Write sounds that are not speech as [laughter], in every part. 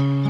Mm-hmm.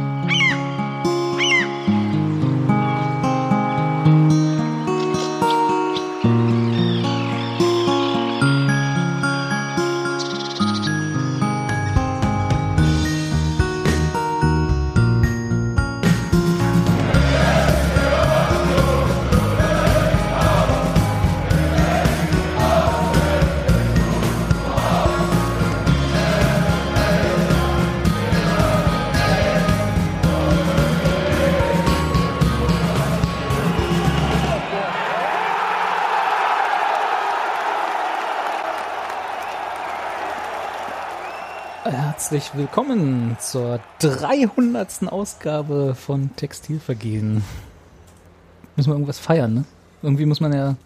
Herzlich willkommen zur 300. Ausgabe von Textilvergehen. Müssen wir irgendwas feiern, ne? Irgendwie muss man ja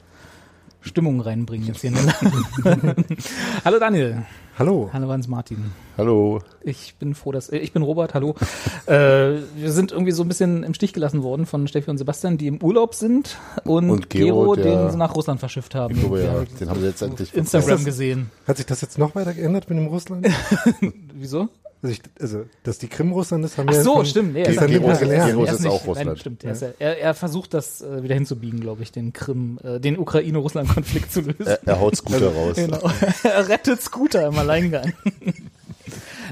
Stimmung reinbringen jetzt hier. In den [laughs] Hallo Daniel. Hallo. Hallo Hans Martin. Hallo. Ich bin froh, dass äh, ich bin Robert. Hallo. [laughs] äh, wir sind irgendwie so ein bisschen im Stich gelassen worden von Steffi und Sebastian, die im Urlaub sind und, Und Gero, Gero, der- den sie nach Russland verschifft haben. Ich glaube, ja, Wir den haben sie jetzt endlich Instagram gesehen. Hat sich das jetzt noch weiter geändert mit dem Russland? [laughs] Wieso? Also, ich, also dass die Krim Russland ist, haben Ach wir so, von stimmt. Nee, nicht mehr Gero- gelernt. Gero- er ist nicht- auch Nein, Russland. stimmt. Er, ist ja, er, er versucht das äh, wieder hinzubiegen, glaube ich, den Krim, äh, den Ukraine-Russland-Konflikt zu lösen. Er, er haut Scooter raus. Genau. [laughs] er rettet Scooter im Alleingang. [laughs]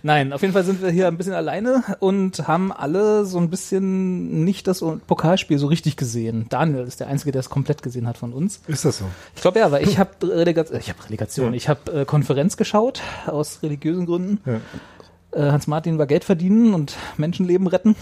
Nein, auf jeden Fall sind wir hier ein bisschen alleine und haben alle so ein bisschen nicht das Pokalspiel so richtig gesehen. Daniel ist der Einzige, der es komplett gesehen hat von uns. Ist das so? Ich glaube ja, weil ich [laughs] habe Relegation, ich habe Relegation, ich habe äh, Konferenz geschaut aus religiösen Gründen. Ja. Äh, Hans Martin war Geld verdienen und Menschenleben retten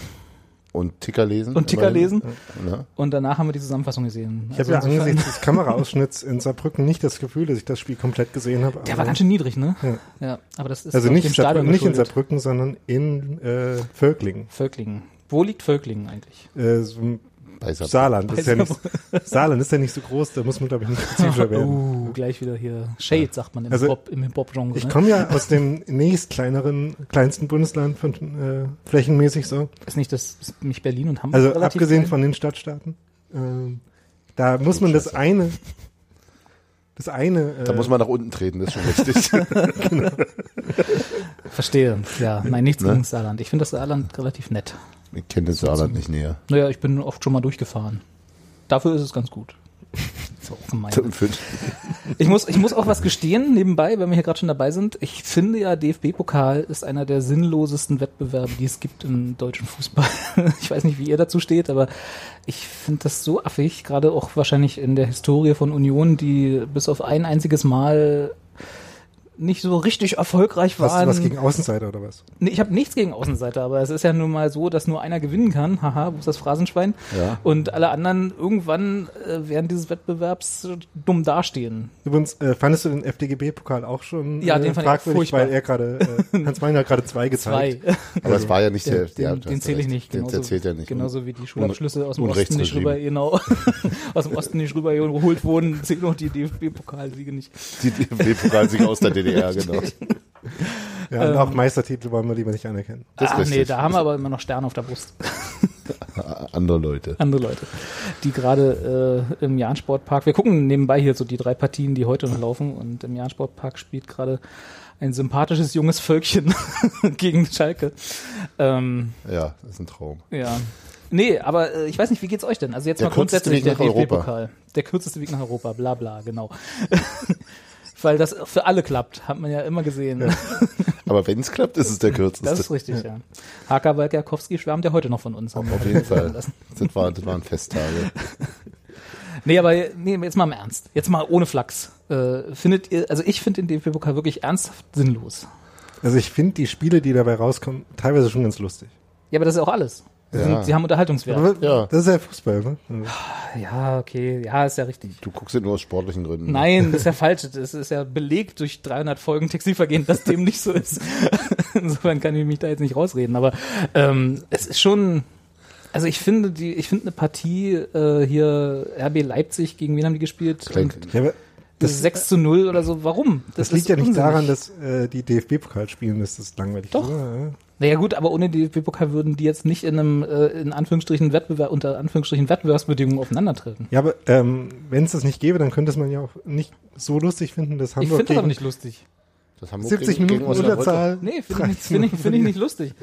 Und Ticker lesen. und Ticker lesen. Ne? Und danach haben wir die Zusammenfassung gesehen. Ich habe ja angesichts des Kameraausschnitts in Saarbrücken nicht das Gefühl, dass ich das Spiel komplett gesehen habe. Der aber- war ganz schön niedrig, ne? Ja. Ja, aber das ist Also nicht, dem Stadion Saarbrücken, nicht in. Saarbrücken, sondern in äh, Völklingen. Völklingen. Wo liegt Völklingen eigentlich? Äh, so im Bei Saarbrücken. Saarland. Ist ja nicht, [laughs] Saarland ist ja nicht so groß, da muss man, glaube ich, nicht spezifischer [laughs] werden. Uh, gleich wieder hier Shade, sagt man im Also, Hip-Hop-Genre. Ich Ne? komme ja aus dem nächst kleineren, kleinsten Bundesland von äh, flächenmäßig so. Ist nicht das, ist nicht Berlin und Hamburg Also relativ abgesehen klein? von den Stadtstaaten. Ähm, da muss man das eine, das eine. Äh, Da muss man nach unten treten, das ist schon richtig. [laughs] Verstehe, ja. Nein, nichts Ne? gegen Saarland. Ich finde das Saarland relativ nett. Ich kenne das Saarland nicht näher. Naja, ich bin oft schon mal durchgefahren. Dafür ist es ganz gut. So gemein. Ich muss, ich muss auch was gestehen nebenbei, wenn wir hier gerade schon dabei sind. Ich finde ja, DFB-Pokal ist einer der sinnlosesten Wettbewerbe, die es gibt im deutschen Fußball. [laughs] Ich weiß nicht, wie ihr dazu steht, aber ich finde das so affig, gerade auch wahrscheinlich in der Historie von Union, die bis auf ein einziges Mal nicht so richtig erfolgreich was, waren. was gegen Außenseiter oder was? Nee, ich habe nichts gegen Außenseiter, aber es ist ja nun mal so, dass nur einer gewinnen kann. [laughs] Haha, wo ist das Phrasenschwein? Ja. Und alle anderen irgendwann äh, während dieses Wettbewerbs äh, dumm dastehen. Übrigens, äh, fandest du den FDGB-Pokal auch schon Ja, äh, den fand ich fragwürdig, furchtbar. weil er gerade, äh, [laughs] Hans Meiner hat gerade zwei gezeigt. Zwei. Aber es war ja nicht der, Den, den, den zähle ich nicht. Den, Genauso, der zählt ja nicht. Genauso wie die Schulabschlüsse [laughs] aus dem Osten nicht rüber, genau, aus dem Osten nicht rüber geholt wurden, zählen auch die DFB-Pokalsiege nicht. Die DFB-Pokalsieger aus der DDR, genau. [laughs] Ja, und auch Meistertitel wollen wir lieber nicht anerkennen. Das Ach nee, da haben wir aber immer noch Sterne auf der Brust. [laughs] Andere Leute. andere Leute, die gerade äh, im Jahn-Sportpark, wir gucken nebenbei hier so die drei Partien, die heute noch laufen und im Jahn-Sportpark spielt gerade ein sympathisches junges Völkchen [laughs] gegen Schalke. Ähm, Ja, das ist ein Traum. ja. Nee, aber äh, ich weiß nicht, wie geht's euch denn? Also jetzt Der mal grundsätzlich kürzeste der Weg nach Europa. DFB-Pokal. Der kürzeste Weg nach Europa, bla bla, genau. Weil das für alle klappt, hat man ja immer gesehen. Aber wenn es klappt, ist es der [laughs] kürzeste. Das ist richtig, ja. Haka Walkerkowski schwärmt ja heute noch von uns. Auf jeden Fall. lassen. Das, war, das waren Festtage. [laughs] Nee, aber nee, jetzt mal im Ernst. Jetzt mal ohne Flachs. Äh, findet ihr, also ich finde den DFB-Pokal wirklich ernsthaft sinnlos. Also ich finde die Spiele, die dabei rauskommen, teilweise schon ganz lustig. Ja, aber das ist auch alles. Sie, Ja. sind, sie haben Unterhaltungswert. Aber Ja. das ist ja Fußball, ne? [sighs] Ja, okay, ja, ist ja richtig. Du guckst ja nur aus sportlichen Gründen. Nein, das [laughs] ist ja falsch. Das ist ja belegt durch 300 Folgen Textilvergehen, dass dem nicht so ist. [laughs] Insofern kann ich mich da jetzt nicht rausreden. Aber ähm, es ist schon, also ich finde die, ich finde eine Partie äh, hier RB Leipzig gegen wen haben die gespielt? Ja, das 6 zu 0 oder so. Warum? das, liegt ja nicht unsinnig. daran, dass äh, die DFB-Pokal spielen, dass das langweilig Doch. ist. Naja gut, aber ohne die DFB-Pokal würden die jetzt nicht in einem, äh, in Anführungsstrichen Wettbewerb, unter Anführungsstrichen Wettbewerbsbedingungen aufeinandertreten. Ja, aber ähm, wenn es das nicht gäbe, dann könnte es man ja auch nicht so lustig finden, dass Ich Hamburg finde das aber nicht lustig. Das Hamburg 70 gegen- Minuten. Unterzahl. Nee, finde ich, nicht- finde ich, finde ich nicht lustig.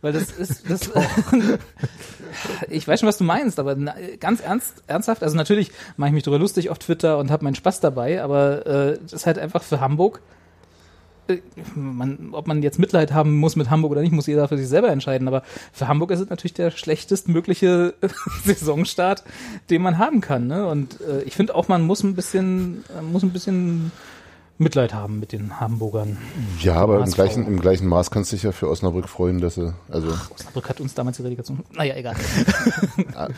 Weil das ist, das, [laughs] [laughs] ich weiß schon, was du meinst, aber na, ganz ernst, ernsthaft, also natürlich mache ich mich darüber lustig auf Twitter und habe meinen Spaß dabei, aber äh, das ist halt einfach für Hamburg, man, ob man jetzt Mitleid haben muss mit Hamburg oder nicht, muss jeder für sich selber entscheiden, aber für Hamburg ist es natürlich der schlechtestmögliche [laughs] Saisonstart, den man haben kann, ne? Und äh, ich finde auch, man muss ein bisschen, äh, muss ein bisschen Mitleid haben mit den Hamburgern. Ja, aber im gleichen, im gleichen Maß kannst du dich ja für Osnabrück freuen, dass sie, also, Osnabrück hat uns damals die Relegation. Naja, egal. [laughs] [laughs]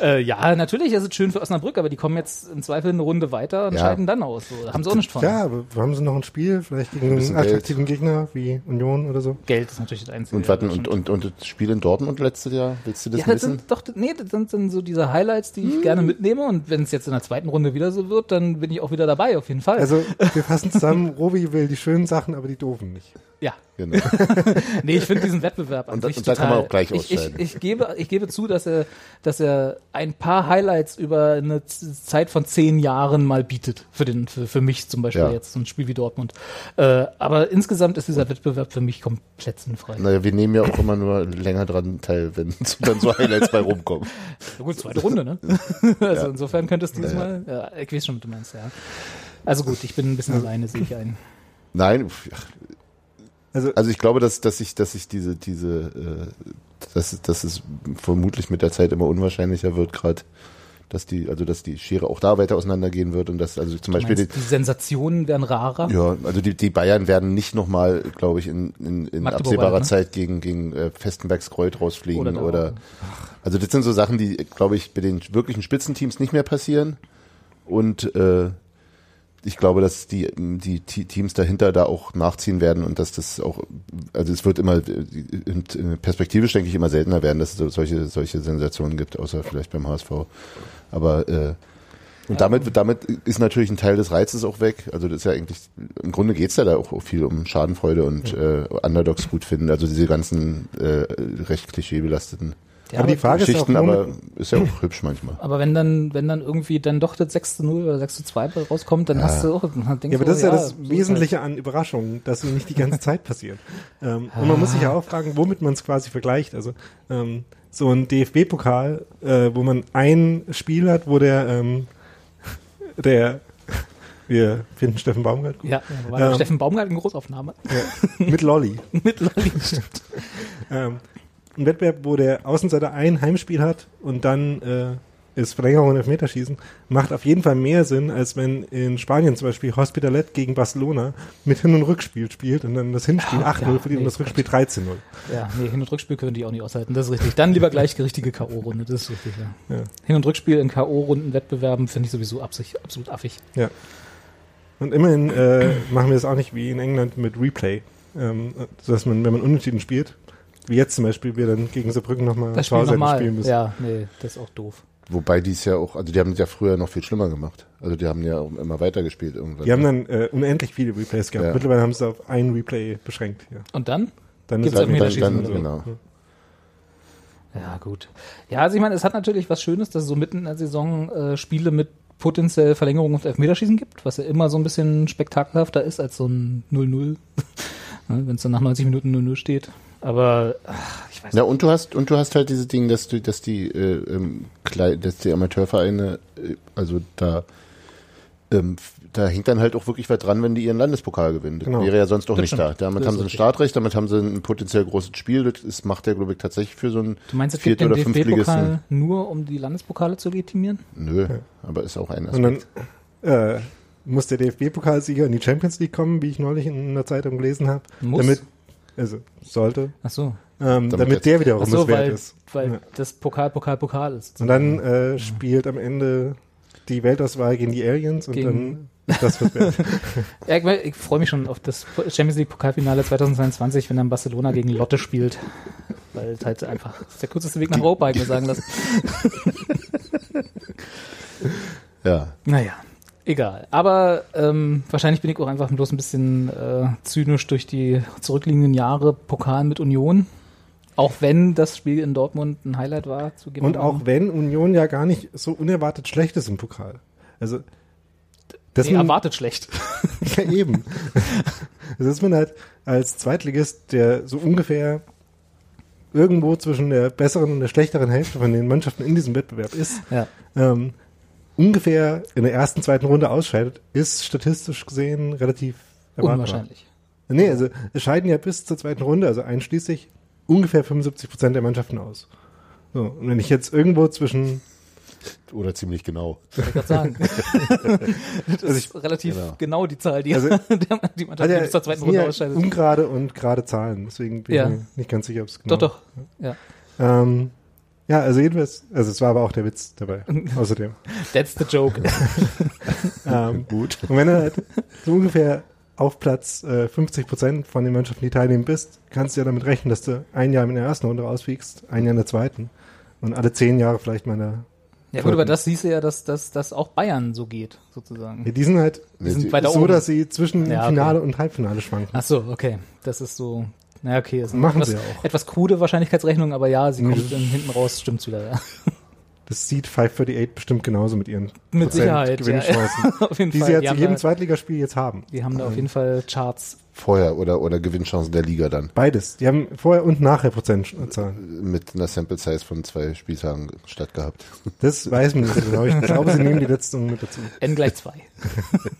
Äh, ja, natürlich ist es schön für Osnabrück, aber die kommen jetzt im Zweifel eine Runde weiter und Ja. scheiden dann aus. So, haben sie auch nicht von. Ja, aber haben sie noch ein Spiel, vielleicht gegen einen attraktiven Gegner wie Union oder so? Geld ist natürlich das Einzige. und warten, das und, und, und das Spiel in Dortmund letztes Jahr, willst du das ja, das wissen? sind doch, nee, das sind dann so diese Highlights, die ich gerne mitnehme und wenn es jetzt in der zweiten Runde wieder so wird, dann bin ich auch wieder dabei, auf jeden Fall. Also, wir [laughs] fassen zusammen, Robi will die schönen Sachen, aber die doofen nicht. Ja. Genau. [laughs] Nee, ich finde diesen Wettbewerb an Und sich und da kann total, man auch gleich ich, ich, ausscheiden. ich, gebe, ich gebe zu, dass er, dass er ein paar Highlights über eine Zeit von zehn Jahren mal bietet. Für den, für, für mich zum Beispiel Ja. jetzt so ein Spiel wie Dortmund. Äh, aber insgesamt ist dieser Wettbewerb für mich komplett sinnfrei. Naja, wir nehmen ja auch immer nur länger dran teil, wenn [laughs] dann so Highlights bei rumkommen. Na gut, zweite Runde, ne? [laughs] also insofern könnte es dieses Mal, ja, ich weiß schon, was du meinst, ja. Also gut, ich bin ein bisschen alleine, sehe ich ein. Nein, Also, also ich glaube, dass, dass ich, dass ich diese, diese, äh, dass, dass es vermutlich mit der Zeit immer unwahrscheinlicher wird, gerade, dass die, also dass die Schere auch da weiter auseinandergehen wird und dass, also zum Beispiel meinst, die Sensationen werden rarer. Ja, also die, die Bayern werden nicht nochmal, glaube ich, in, in, in absehbarer halt, ne? Zeit gegen, gegen äh, Festenbergs Kreuz rausfliegen Oder oder, also das sind so Sachen, die, glaube ich, bei den wirklichen Spitzenteams nicht mehr passieren. Und äh, ich glaube, dass die, die Te- Teams dahinter da auch nachziehen werden und dass das auch, also es wird immer, perspektivisch denke ich immer seltener werden, dass es so- solche, solche Sensationen gibt, außer vielleicht beim HSV. Aber äh, und damit, damit ist natürlich ein Teil des Reizes auch weg. Also das ist ja eigentlich, im Grunde geht's ja da auch viel um Schadenfreude und äh, Underdogs gut finden. Also diese ganzen äh, recht klischeebelasteten Ja, aber die Frage ist auch, aber ist ja auch [laughs] hübsch manchmal. Aber wenn dann, wenn dann irgendwie dann doch das 6 zu 0 oder 6 zu 2 bei rauskommt, dann hast du auch, dann denkst ja, aber das ist ja das so Wesentliche an Überraschungen, dass sie nicht die ganze [laughs] Zeit passieren. Ähm, und man muss sich ja auch fragen, womit man es quasi vergleicht. Also ähm, so ein DFB-Pokal, äh, wo man ein Spiel hat, wo der, ähm, [laughs] der, wir finden Steffen Baumgart gut, Ja, ja Ähm, Steffen Baumgart in Großaufnahme mit Lolly. mit Lolli. Ähm, ein Wettbewerb, wo der Außenseiter ein Heimspiel hat und dann äh, ist Verlängerung und Elfmeterschießen, macht auf jeden Fall mehr Sinn, als wenn in Spanien zum Beispiel Hospitalet gegen Barcelona mit Hin- und Rückspiel spielt und dann das Hinspiel Ja, 8-0 ja, verliert und nee, das Rückspiel 13-0. Ja, nee, Hin- und Rückspiel können die auch nicht aushalten, das ist richtig. Dann lieber gleichgerichtige K.O.-Runde, das ist richtig, ja. Ja. Hin- und Rückspiel in K.O.-Runden-Wettbewerben finde ich sowieso absolut affig. Ja. Und immerhin äh, machen wir es auch nicht wie in England mit Replay, ähm, sodass man, wenn man unentschieden spielt, wie jetzt zum Beispiel, wir dann gegen Saarbrücken nochmal Das Spiel Pause hätten nochmal. spielen müssen. Ja, nee, das ist auch doof. Wobei die es ja auch, also die haben es ja früher noch viel schlimmer gemacht. Also die haben ja auch immer weitergespielt irgendwann. Die haben dann äh, unendlich viele Replays gehabt. Ja. Mittlerweile haben sie es auf ein Replay beschränkt. Ja. Und dann? Dann Gibt's ist dann, dann, dann, so? genau. Ja, gut. Ja, also ich meine, es hat natürlich was Schönes, dass es so mitten in der Saison äh, Spiele mit potenziell Verlängerung und Elfmeterschießen gibt, was ja immer so ein bisschen spektakelhafter ist als so ein 0-0, wenn es dann nach 90 Minuten 0-0 steht. Aber ach, ich weiß Ja, und du hast und du hast halt dieses Ding, dass du, dass die, äh, ähm, dass die Amateurvereine, äh, also da, ähm, da hängt dann halt auch wirklich was dran, wenn die ihren Landespokal gewinnen. Das Genau. wäre ja sonst doch Das nicht stimmt. da. Damit Das haben sie ein richtig. Startrecht, damit haben sie ein potenziell großes Spiel. Das ist, macht der, glaube ich, tatsächlich für so ein Du meinst, es gibt Viert- den oder Fünftligisten. DFB-Pokal nur, um die Landespokale zu legitimieren? Nö, aber ist auch ein Und dann Aspekt. äh, muss der DFB-Pokalsieger in die Champions League kommen, wie ich neulich in einer Zeitung gelesen habe. Muss? Damit, also sollte, Ach so. ähm, Damit damit, der wiederum Ach so, es wert weil, ist. weil Ja. das Pokal, Pokal, Pokal ist. Und dann äh, spielt am Ende die Weltauswahl gegen die Aliens und Gegen- dann das was wert. [laughs] Ja, ich, ich freue mich schon auf das Champions League Pokalfinale 2022, wenn dann Barcelona gegen Lotte spielt. Weil es halt einfach das ist der kürzeste Weg nach Europa, ich mir sagen lassen. [laughs] Ja. Naja, egal. Aber ähm, wahrscheinlich bin ich auch einfach bloß ein bisschen äh, zynisch durch die zurückliegenden Jahre Pokal mit Union. Auch wenn das Spiel in Dortmund ein Highlight war. Zugeben Und auch wenn Union ja gar nicht so unerwartet schlecht ist im Pokal. Also Das nee, erwartet schlecht. [laughs] ja, eben. Das ist man halt als Zweitligist, der so ungefähr irgendwo zwischen der besseren und der schlechteren Hälfte von den Mannschaften in diesem Wettbewerb ist, ja. ähm, ungefähr in der ersten, zweiten Runde ausscheidet, ist statistisch gesehen relativ erwartbar. Unwahrscheinlich. Nee, also es scheiden ja bis zur zweiten Runde, also einschließlich, ungefähr 75 Prozent der Mannschaften aus. So, und wenn ich jetzt irgendwo zwischen oder ziemlich genau. Ich gerade sagen. [laughs] das also ich, ist relativ genau. genau. die Zahl, die, also, [laughs] die man also bis zur zweiten Runde ausscheidet. Ungerade und gerade Zahlen, deswegen bin ja. ich mir nicht ganz sicher, ob es genau Doch, doch. Ja. Ähm, ja, also jedenfalls, also es war aber auch der Witz dabei, [laughs] außerdem. That's the joke. [laughs] ähm, Gut. Und wenn du halt so ungefähr auf Platz äh, 50 Prozent von den Mannschaften, die teilnehmen bist, kannst du ja damit rechnen, dass du ein Jahr in der ersten Runde rausfliegst, ein Jahr in der zweiten und alle zehn Jahre vielleicht mal in der ja gut, aber das siehst du ja, dass, dass, dass auch Bayern so geht, sozusagen. Ja, die sind halt die sind weiter so, oben. dass sie zwischen ja, Finale okay. und Halbfinale schwanken. Ach so, okay. Das ist so, naja, okay. Das Machen etwas, sie auch. Etwas krude Wahrscheinlichkeitsrechnung, aber ja, sie kommt dann hinten raus, stimmt's wieder, ja. [laughs] Das sieht 538 bestimmt genauso mit ihren mit Sicherheit, Gewinnchancen, ja. [laughs] auf jeden die Fall. sie ja zu jedem da, Zweitligaspiel jetzt haben. Die haben da auf jeden Fall Charts. Vorher oder, oder Gewinnchancen der Liga dann? Beides. Die haben vorher und nachher Prozentzahlen. Mit einer Sample Size von zwei Spieltagen stattgehabt. [laughs] Das weiß man nicht genau. Ich glaube, sie nehmen die letzten mit dazu. N gleich zwei.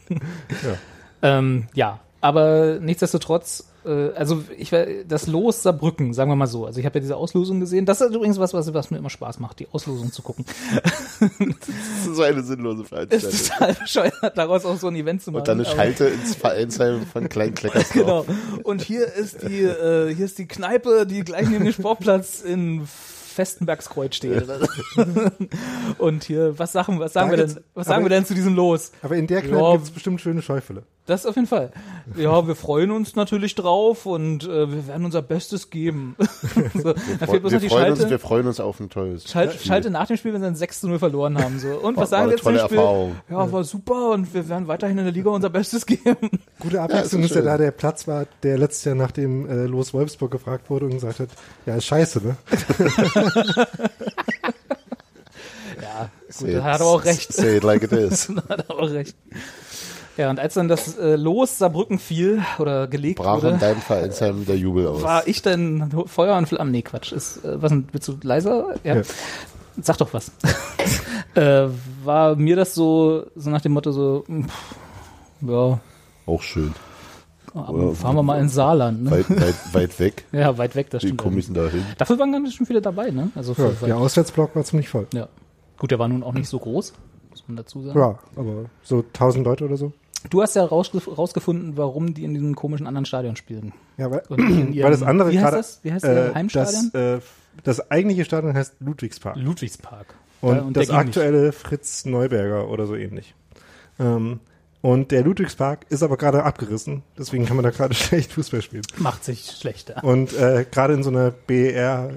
ja. Ähm, ja, aber nichtsdestotrotz äh, also ich das Los Saarbrücken, sagen wir mal so. Also ich habe ja diese Auslosung gesehen. Das ist übrigens was, was, was mir immer Spaß macht, die Auslosung zu gucken. das ist so eine sinnlose Veranstaltung. Es ist total bescheuert, daraus auch so ein Event zu machen. Und dann eine Schalte ins Vereinsheim von Klein Kleckersdorf. [laughs] Genau. Und hier ist die, äh, hier ist die Kneipe, die gleich neben dem Sportplatz in Festenbergskreuz steht. [laughs] und hier, was sagen, was sagen da wir denn, was sagen wir denn zu diesem Los? Aber in der Kneipe ja, gibt es bestimmt schöne Schäufele. Das auf jeden Fall. Ja, wir freuen uns natürlich drauf und äh, wir werden unser Bestes geben. [laughs] so, wir, bloß wir, die freuen Schalte, uns, wir freuen uns auf ein tolles Schalt, Spiel. Schalte nach dem Spiel, wenn sie dann 6 zu 0 verloren haben. So. Und was war, sagen wir jetzt Spiel? Erfahrung. Ja, war super und wir werden weiterhin in der Liga unser Bestes geben. Gute Abwechslung ja, ist, ist ja da der Platz war, der letztes Jahr nach dem äh, Los Wolfsburg gefragt wurde und gesagt hat, ja, ist scheiße, ne? [laughs] ja, gut, da hat er auch recht. Say it like it is. [laughs] da hat er auch recht. Ja, und als dann das äh, Los Saarbrücken fiel oder gelegt Brach wurde, in deinem Vereinsheim der Jubel aus. War ich denn Feuer und Flammen? Nee, Quatsch. Ist, äh, was, willst du leiser? Ja. ja. Sag doch was. [laughs] äh, war mir das so, so nach dem Motto so, pff, ja. Auch schön. Aber fahren wir mal in Saarland. Ne? Weit, weit, weit weg. [laughs] ja, weit weg, das stimmt. Wie komme ich denn da hin? Dafür waren ganz schön viele dabei, ne? Also ja, der Auswärtsblock war ziemlich voll. Ja. Gut, der war nun auch nicht so groß, muss man dazu sagen. Ja, aber so 1000 Leute oder so. Du hast ja rausgefunden, warum die in diesem komischen anderen Stadion spielen. Ja, weil, [clears throat] ihrem, weil das andere wie heißt das? Wie heißt äh, Heimstadion? Das, äh, das eigentliche Stadion heißt Ludwigspark. Ludwigspark. Und, ja, und das aktuelle nicht. Fritz Neuberger oder so ähnlich. Ähm, und der Ludwigspark ist aber gerade abgerissen, deswegen kann man da gerade [laughs] schlecht Fußball spielen. Macht sich schlechter. Und äh, gerade in so einer BR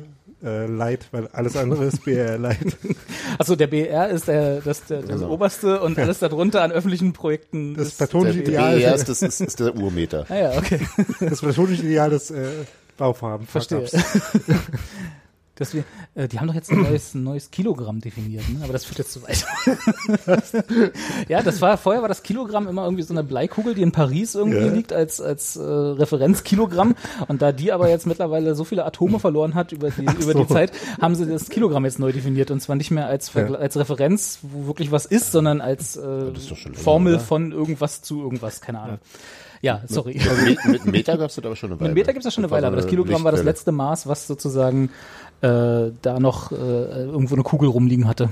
äh, Light, weil alles andere ist BR Light. [laughs] Achso, der BR ist der, das, der, das genau. oberste und alles darunter an öffentlichen Projekten. Das platonische Ideal. BR ist, das ist, ist der Urmeter. Ah ja, okay. Das platonische Ideal des äh, Baufarben. Verstehe. [laughs] dass wir, äh, die haben doch jetzt ein neues, ein neues Kilogramm definiert, ne? aber das führt jetzt zu weit. [laughs] ja, das war, vorher war das Kilogramm immer irgendwie so eine Bleikugel, die in Paris irgendwie ja. liegt als, als äh, Referenzkilogramm und da die aber jetzt mittlerweile so viele Atome verloren hat über die, über die Zeit, haben sie das Kilogramm jetzt neu definiert und zwar nicht mehr als, ja. als Referenz, wo wirklich was ist, sondern als äh, Formel länger, von irgendwas zu irgendwas, keine Ahnung. Ja, sorry. Mit, mit Meter gab es das aber schon eine Weile. Mit Meter gibt es das schon eine Weile, aber das Kilogramm war das letzte Maß, was sozusagen äh, da noch äh, irgendwo eine Kugel rumliegen hatte.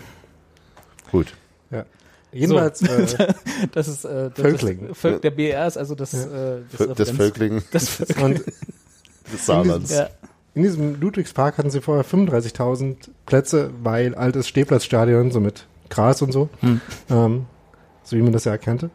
Gut. Ja. Jedenfalls, so. äh, [laughs] das ist äh, das, Völkling. Das, der BR ist also das, ja. äh, das, das Völkling. [laughs] Das Völkling. Und [laughs] des Saarlands. Ja. In diesem Ludwigspark hatten sie vorher 35.000 Plätze, weil altes Stehplatzstadion, so mit Gras und so, hm. ähm, so wie man das ja erkannte.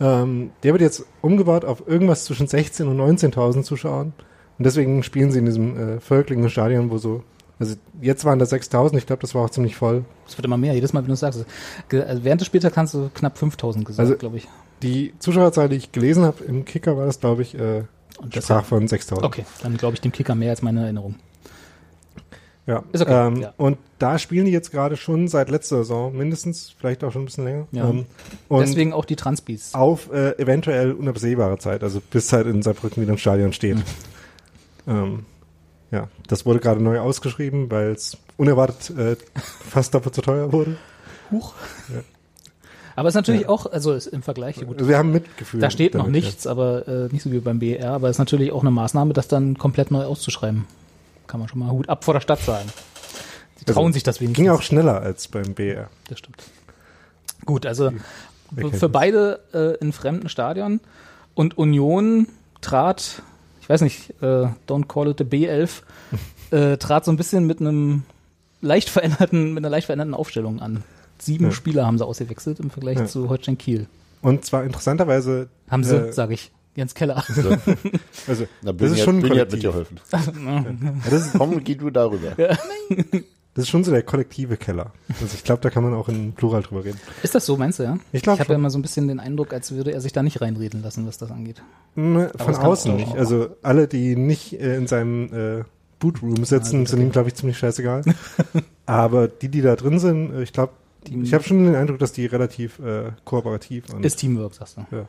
Ähm, der wird jetzt umgebaut auf irgendwas zwischen 16.000 und 19.000 Zuschauern. Und deswegen spielen sie in diesem äh, Völklingen Stadion, wo so also jetzt waren da 6000, ich glaube, das war auch ziemlich voll. Es wird immer mehr, jedes Mal, wenn du sagst. Also während des Spieltags kannst du knapp 5000 gesagt, also, glaube ich. Die Zuschauerzahl, die ich gelesen habe im Kicker, war das, glaube ich, äh, Und sprach von 6000. Okay, dann glaube ich dem Kicker mehr als meine Erinnerung. Ja. Ist okay, Ähm, ja. Und da spielen die jetzt gerade schon seit letzter Saison, mindestens, vielleicht auch schon ein bisschen länger. Ja. Ähm, und Deswegen auch die Transpis. auf äh, eventuell unabsehbare Zeit, also bis halt in Saarbrücken wieder ein Stadion steht. Hm. ähm, ja, das wurde gerade neu ausgeschrieben, weil es unerwartet äh, fast doppelt so teuer wurde. Huch. Aber es ist natürlich auch, also im Vergleich, gut, wir haben Mitgefühl. da steht noch damit, nichts, aber äh, nicht so wie beim BER, aber es ist natürlich auch eine Maßnahme, das dann komplett neu auszuschreiben. Kann man schon mal Hut ab vor der Stadt sagen. Sie Also, trauen sich das Ja. wenigstens. Ging auch schneller als beim BR. Das stimmt. Gut, also für beide äh, in fremden Stadion und Union trat, weiß nicht, äh, don't call it the B11, [laughs] äh, trat so ein bisschen mit einem leicht veränderten, mit einer leicht veränderten Aufstellung an. Sieben Ja. Spieler haben sie ausgewechselt im Vergleich Ja. zu Holstein Kiel. Und zwar interessanterweise. Haben sie, äh, sage ich. Jens Keller. [laughs] Also, Na, das ist schon ein hat mitgeholfen. [laughs] Ja, das, ist, Komm, geh du darüber. Das ist schon so der kollektive Keller. Also ich glaube, da kann man auch in Plural drüber reden. Ist das so, meinst du, ja? Ich glaub Ich habe ja immer so ein bisschen den Eindruck, als würde er sich da nicht reinreden lassen, was das angeht. Ne, Von außen nicht. Also alle, die nicht äh, in seinem äh, Bootroom sitzen, sind okay. ihm, glaube ich, ziemlich scheißegal. [laughs] Aber die, die da drin sind, äh, ich glaube, Die- ich habe schon den Eindruck, dass die relativ äh, kooperativ und Ist Teamwork, sagst du. Ja.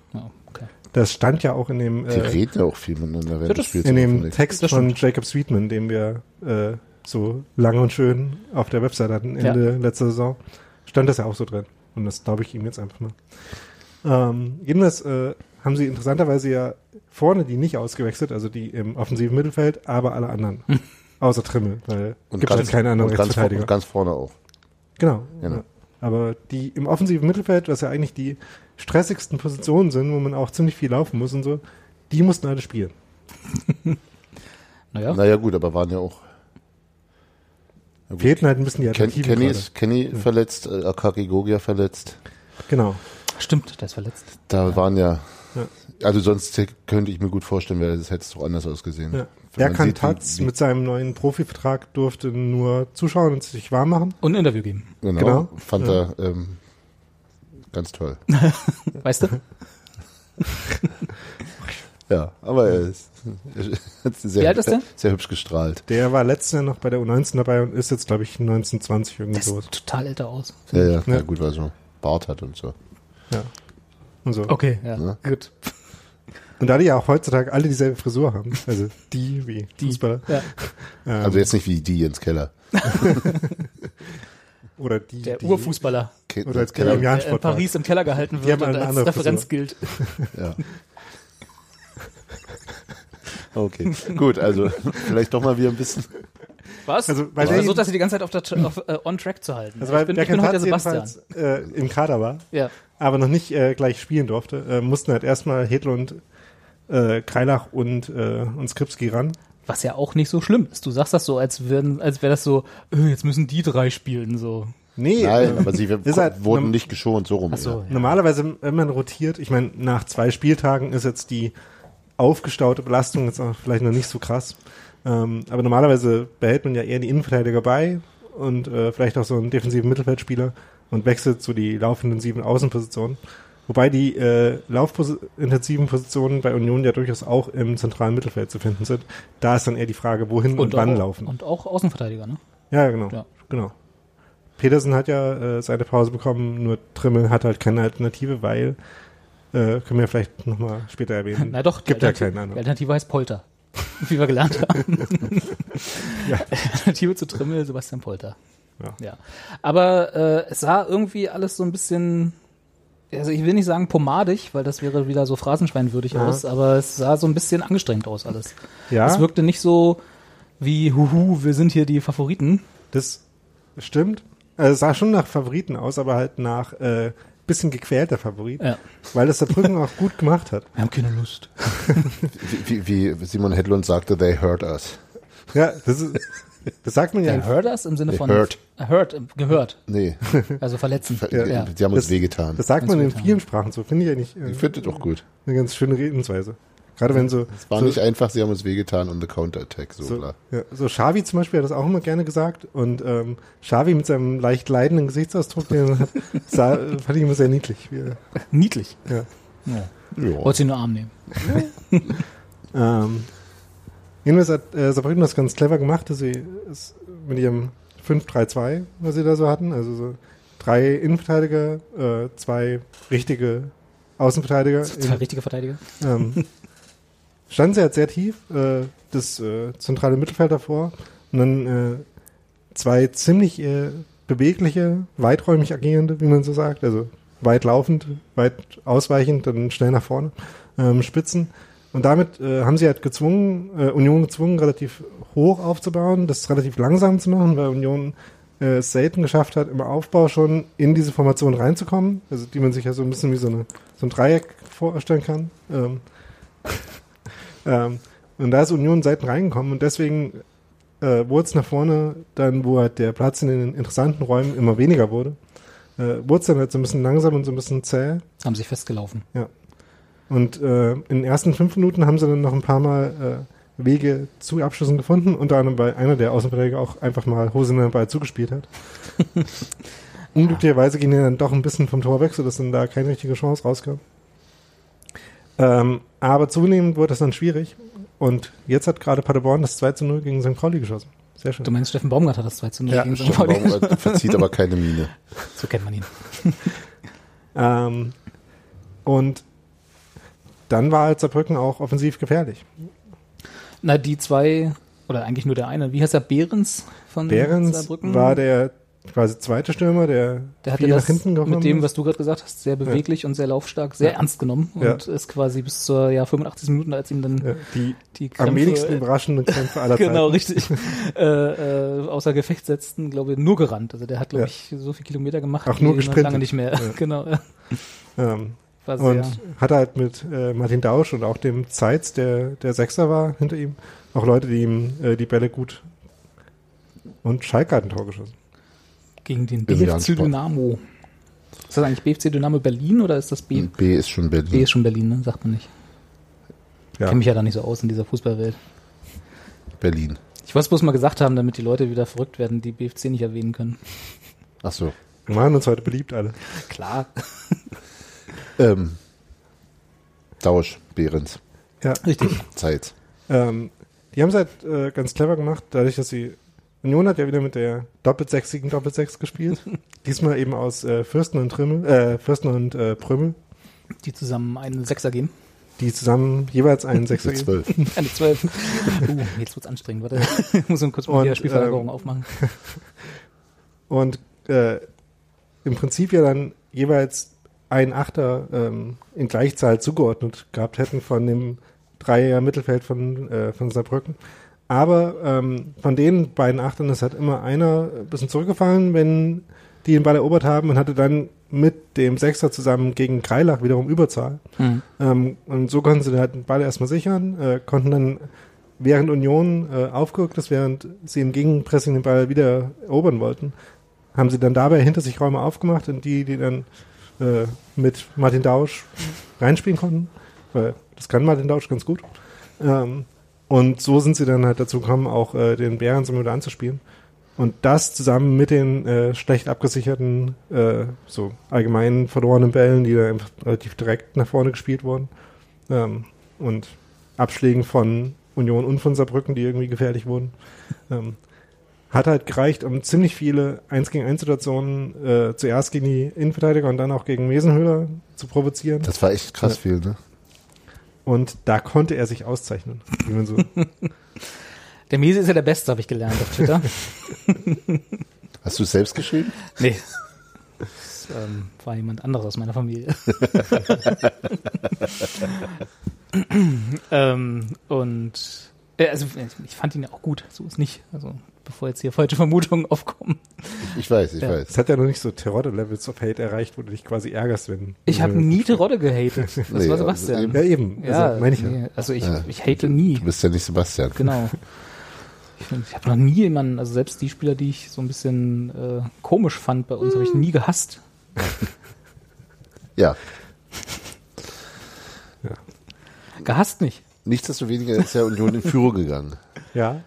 okay. das stand ja auch in dem Die äh, reden ja auch viel miteinander Spiels. in dem. Text von. Jacob Sweetman, den wir äh, so lange und schön auf der Website hatten Ende letzter Saison, stand das ja auch so drin. Und das glaube ich ihm jetzt einfach mal. Ähm, jedenfalls äh, haben sie interessanterweise ja vorne die nicht ausgewechselt, also die im offensiven Mittelfeld, aber alle anderen. [laughs] Außer Trimmel, weil Und gibt ganz, jetzt keinen anderen und ganz, vor- Rechtsverteidiger. und ganz vorne auch. Genau. Genau. Ja. Aber die im offensiven Mittelfeld, was ja eigentlich die stressigsten Positionen sind, wo man auch ziemlich viel laufen muss und so, die mussten alle spielen. [laughs] Naja, Naja gut, aber waren ja auch. Fehlten halt ein bisschen die Ken, Alternativen. Kenny, ist, Kenny verletzt, äh, Akaki Gogia verletzt. Genau. stimmt, der ist verletzt. Da waren ja, Ja. also sonst könnte ich mir gut vorstellen, wäre das hätte es doch anders ausgesehen. Ja. Wie- Tatz mit seinem neuen Profivertrag durfte nur zuschauen und sich warm machen. Und ein Interview geben. Genau, Genau. fand er ähm, ganz toll. [laughs] Weißt du? [laughs] Ja, aber er ist, er ist sehr, Wie alt ist der? sehr hübsch gestrahlt. Der war letztes Jahr noch bei der U19 dabei und ist jetzt, glaube ich, 1920 irgendwie Der sowas. sieht total älter aus. Ja, ja, ja. Gut, weil er so Bart hat und so. Ja. Und so. Okay, ja. Ja. Gut. Und da die ja auch heutzutage alle dieselbe Frisur haben, also die wie Die. Fußballer, Ja. [laughs] ähm, Also jetzt nicht wie die Jens Keller. [laughs] oder die, Der die Urfußballer, Oder der Keller. im der in. Paris im Keller gehalten wird und eine als Referenz Frisur. gilt. Ja. [laughs] Okay, gut, also [laughs] vielleicht doch mal wieder ein bisschen. Was? Also, weil ich der- versuche, das die ganze Zeit auf, der, auf äh, on track zu halten. Also weil ich bin, ich Berkan bin heute der Sebastian. äh, im Kader war, Ja. aber noch nicht äh, gleich spielen durfte, äh, mussten halt erstmal Hedlund, äh, Kreilach und, äh, und Skripski ran. Was ja auch nicht so schlimm ist. Du sagst das so, als würden, als wäre das so, äh, jetzt müssen die drei spielen, so. Nee, Nein, äh, aber sie [laughs] ist halt wurden nicht geschont, so rum. Ach so, ja. Normalerweise, wenn man rotiert, ich meine, nach zwei Spieltagen ist jetzt die aufgestaute Belastung jetzt auch vielleicht noch nicht so krass. Ähm, aber normalerweise behält man ja eher die Innenverteidiger bei und äh, vielleicht auch so einen defensiven Mittelfeldspieler und wechselt zu die laufintensiven Außenpositionen. Wobei die äh, laufintensiven Positionen bei Union ja durchaus auch im zentralen Mittelfeld zu finden sind. Da ist dann eher die Frage, wohin und, wann auch, laufen. Und auch Außenverteidiger, ne? Ja, genau. Ja. genau. Petersen hat ja äh, seine Pause bekommen, nur Trimmel hat halt keine Alternative, weil, äh, können wir vielleicht nochmal später erwähnen. Na doch, die Gibt ja Alternative- keinen Die anderen. Alternative heißt Polter. [laughs] Wie wir gelernt haben. [laughs] Ja. [laughs] Alternative zu Trimmel, Sebastian Polter. Ja. ja. Aber äh, es sah irgendwie alles so ein bisschen, also ich will nicht sagen pomadig, weil das wäre wieder so phrasenschweinwürdig Ja. aus, aber es sah so ein bisschen angestrengt aus alles. Ja, Es wirkte nicht so wie, huhu, wir sind hier die Favoriten. das stimmt. Also es sah schon nach Favoriten aus, aber halt nach äh, bisschen gequälter Favorit, Ja. weil das der Brücken auch gut gemacht hat. Wir haben keine Lust. Wie, wie, wie Simon Hedlund sagte, they hurt us. Ja, das ist, das sagt man ja. Ja, heard us im Sinne von heard, äh, gehört, Nee, also verletzen. Ja. Ja. sie haben uns Das- wehgetan. Das sagt man in Ganz vielen Sprachen so, finde ich eigentlich äh, Ich finde doch gut. eine ganz schöne Redensweise. Gerade wenn so, Es war so nicht einfach, sie haben uns wehgetan und eine Counterattack, so, So, klar. ja, so Xavi zum Beispiel hat das auch immer gerne gesagt und ähm, Xavi mit seinem leicht leidenden Gesichtsausdruck, den er hat, [laughs] sah, fand ich immer sehr niedlich. Wie, Niedlich. ja. Ja. Ja. Wollte sie nur Arm nehmen. [laughs] ähm, jedenfalls hat äh, Sabrina das ganz clever gemacht, dass sie es mit ihrem 5-3-2, was sie da so hatten. Also so drei Innenverteidiger, äh, zwei richtige Außenverteidiger. Zwei in, richtige Verteidiger. Ähm, [laughs] standen sie halt sehr tief, äh, das äh, zentrale Mittelfeld davor. Und dann äh, zwei ziemlich äh, bewegliche, weiträumig agierende, wie man so sagt, also weit laufend, weit ausweichend, dann schnell nach vorne, ähm, Spitzen. Und damit äh, haben sie halt gezwungen, äh, Union gezwungen, relativ hoch aufzubauen, das relativ langsam zu machen, weil Union äh, es selten geschafft hat, im Aufbau schon in diese Formation reinzukommen, also die man sich ja so ein bisschen wie so, eine, so ein Dreieck vorstellen kann. Ähm, ähm, und da ist Union Seiten reingekommen und deswegen äh, wurde es nach vorne dann, wo halt der Platz in den interessanten Räumen immer weniger wurde, äh, wurde es dann halt so ein bisschen langsam und so ein bisschen zäh. Haben sich festgelaufen. Ja. Und äh, in den ersten fünf Minuten haben sie dann noch ein paar Mal äh, Wege zu Abschlüssen gefunden, unter anderem bei einer der Außenverteidiger auch einfach mal Hose in den Ball zugespielt hat. [laughs] Unglücklicherweise ging er dann doch ein bisschen vom Tor weg, sodass dann da keine richtige Chance rauskam. Ähm, aber zunehmend wurde das dann schwierig. Und jetzt hat gerade Paderborn das 2 zu 0 gegen St. Pauli geschossen. Sehr schön. Du meinst, Steffen Baumgart hat das 2 zu 0 ja, gegen St. Pauli Baumgart [laughs] verzieht aber keine Miene. So kennt man ihn. [laughs] ähm, und dann war halt Saarbrücken auch offensiv gefährlich. Na, die zwei, oder eigentlich nur der eine, wie heißt der, Behrens von Behrens Saarbrücken? war der quasi zweite Stürmer, der, der viel nach hinten gekommen Mit dem, was du gerade gesagt hast, sehr beweglich ja. und sehr laufstark, sehr ja. ernst genommen und ja. ist quasi bis zur ja, 85 Minuten, als ihm dann die, die Krämpfe, am wenigsten überraschenden Kämpfe aller [laughs] Genau, richtig. äh, äh, außer Gefecht setzten, glaube ich, nur gerannt. Also der hat, glaube ich, so viele Kilometer gemacht. Auch nur gesprintet. Lange nicht mehr. [laughs] genau. Ähm, und hat halt mit äh, Martin Dausch und auch dem Zeitz, der der Sechser war hinter ihm, auch Leute, die ihm äh, die Bälle gut und Schalke hat ein Tor geschossen. Gegen den BFC Dynamo. Ist das eigentlich BFC Dynamo Berlin oder ist das B? B ist schon Berlin. B ist schon Berlin, ne? Sagt man nicht. Ja. Kenne mich ja da nicht so aus in dieser Fußballwelt. Berlin. Ich wollte es bloß mal gesagt haben, damit die Leute wieder verrückt werden, die BFC nicht erwähnen können. Ach so. Wir machen uns heute beliebt alle. Klar. [laughs] ähm, Dausch, Behrens. Ja. Richtig. Zeit. Ähm, die haben es halt äh, ganz clever gemacht, dadurch, dass sie Union hat ja wieder mit der doppelsechsigen Doppelsechs gespielt. [laughs] Diesmal eben aus äh, Fürsten und Trimmel, äh, Fürsten und äh, Prümmel. Die zusammen einen Sechser geben. Die zusammen jeweils einen [laughs] Sechser geben. Zwölf. [laughs] Eine Zwölf. Uh, jetzt wird's anstrengend. Warte, ich muss kurz mal die Spielverlagerung ähm, aufmachen. Und äh, im Prinzip ja dann jeweils ein Achter ähm, in Gleichzahl zugeordnet gehabt hätten von dem Dreier Mittelfeld von, äh, von Saarbrücken. Aber ähm, von den beiden Achtern ist halt immer einer ein bisschen zurückgefallen, wenn die den Ball erobert haben und hatte dann mit dem Sechser zusammen gegen Kreilach wiederum Überzahl. Mhm. Ähm, und so konnten sie halt den Ball erstmal sichern, äh, konnten dann während Union äh, aufgerückt ist, während sie im Gegenpressing den Ball wieder erobern wollten, haben sie dann dabei hinter sich Räume aufgemacht und die, die dann äh, mit Martin Dausch reinspielen konnten, weil das kann Martin Dausch ganz gut. Ähm, und so sind sie dann halt dazu gekommen, auch äh, den Bären so anzuspielen. Und das zusammen mit den äh, schlecht abgesicherten, äh, so allgemein verlorenen Bällen, die da einfach relativ direkt nach vorne gespielt wurden. Ähm, und Abschlägen von Union und von Saarbrücken, die irgendwie gefährlich wurden. Ähm, hat halt gereicht, um ziemlich viele 1 gegen 1 Situationen äh, zuerst gegen die Innenverteidiger und dann auch gegen Mesenhöhler zu provozieren. Das war echt krass ja. viel, ne? Und da konnte er sich auszeichnen. So. [laughs] Der Miese ist ja der Beste, habe ich gelernt auf Twitter. [laughs] Hast du es selbst geschrieben? Nee. Das ähm, war jemand anderes aus meiner Familie. [laughs] ähm, und äh, also ich fand ihn ja auch gut, so ist nicht. Also bevor jetzt hier falsche Vermutungen aufkommen. Ich weiß, ich ja. weiß. Es hat ja noch nicht so Terodde-Levels of Hate erreicht, wo du dich quasi ärgerst, wenn. Ich habe nie Terodde gehatet. Das nee, war Sebastian. Ja, eben. Ja, also, meine ich nee, Also ich, ja. ich hate nie. Du bist ja nicht Sebastian. Genau. Ich, ich habe noch nie jemanden, also selbst die Spieler, die ich so ein bisschen äh, komisch fand bei uns, habe ich nie gehasst. ja. ja. Gehasst nicht. Nichtsdestoweniger ist ja Union in Führung gegangen. Ja.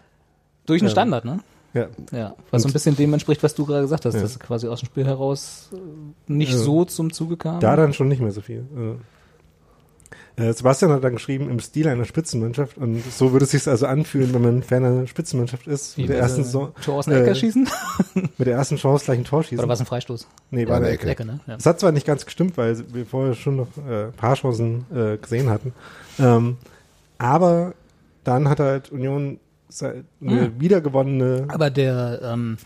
Durch einen Standard, ne? Ja. Ja, was so ein bisschen dem entspricht, was du gerade gesagt hast, ja. dass quasi aus dem Spiel heraus nicht ja. so zum Zuge kam. Da dann schon nicht mehr so viel. Äh, Sebastian hat dann geschrieben, im Stil einer Spitzenmannschaft. Und so würde es sich also anfühlen, wenn man Fan einer Spitzenmannschaft ist. Wie, mit der ersten Saison, Tor aus Ecker äh, schießen? [laughs] mit der ersten Chance gleich ein Tor schießen. Oder war es ein Freistoß? Nee, War eine Ecke. Ecke, ne? Ja. Es hat zwar nicht ganz gestimmt, weil wir vorher schon noch äh, ein paar Chancen äh, gesehen hatten. Ähm, aber dann hat halt Union eine Hm. wiedergewonnene Aber der ähm,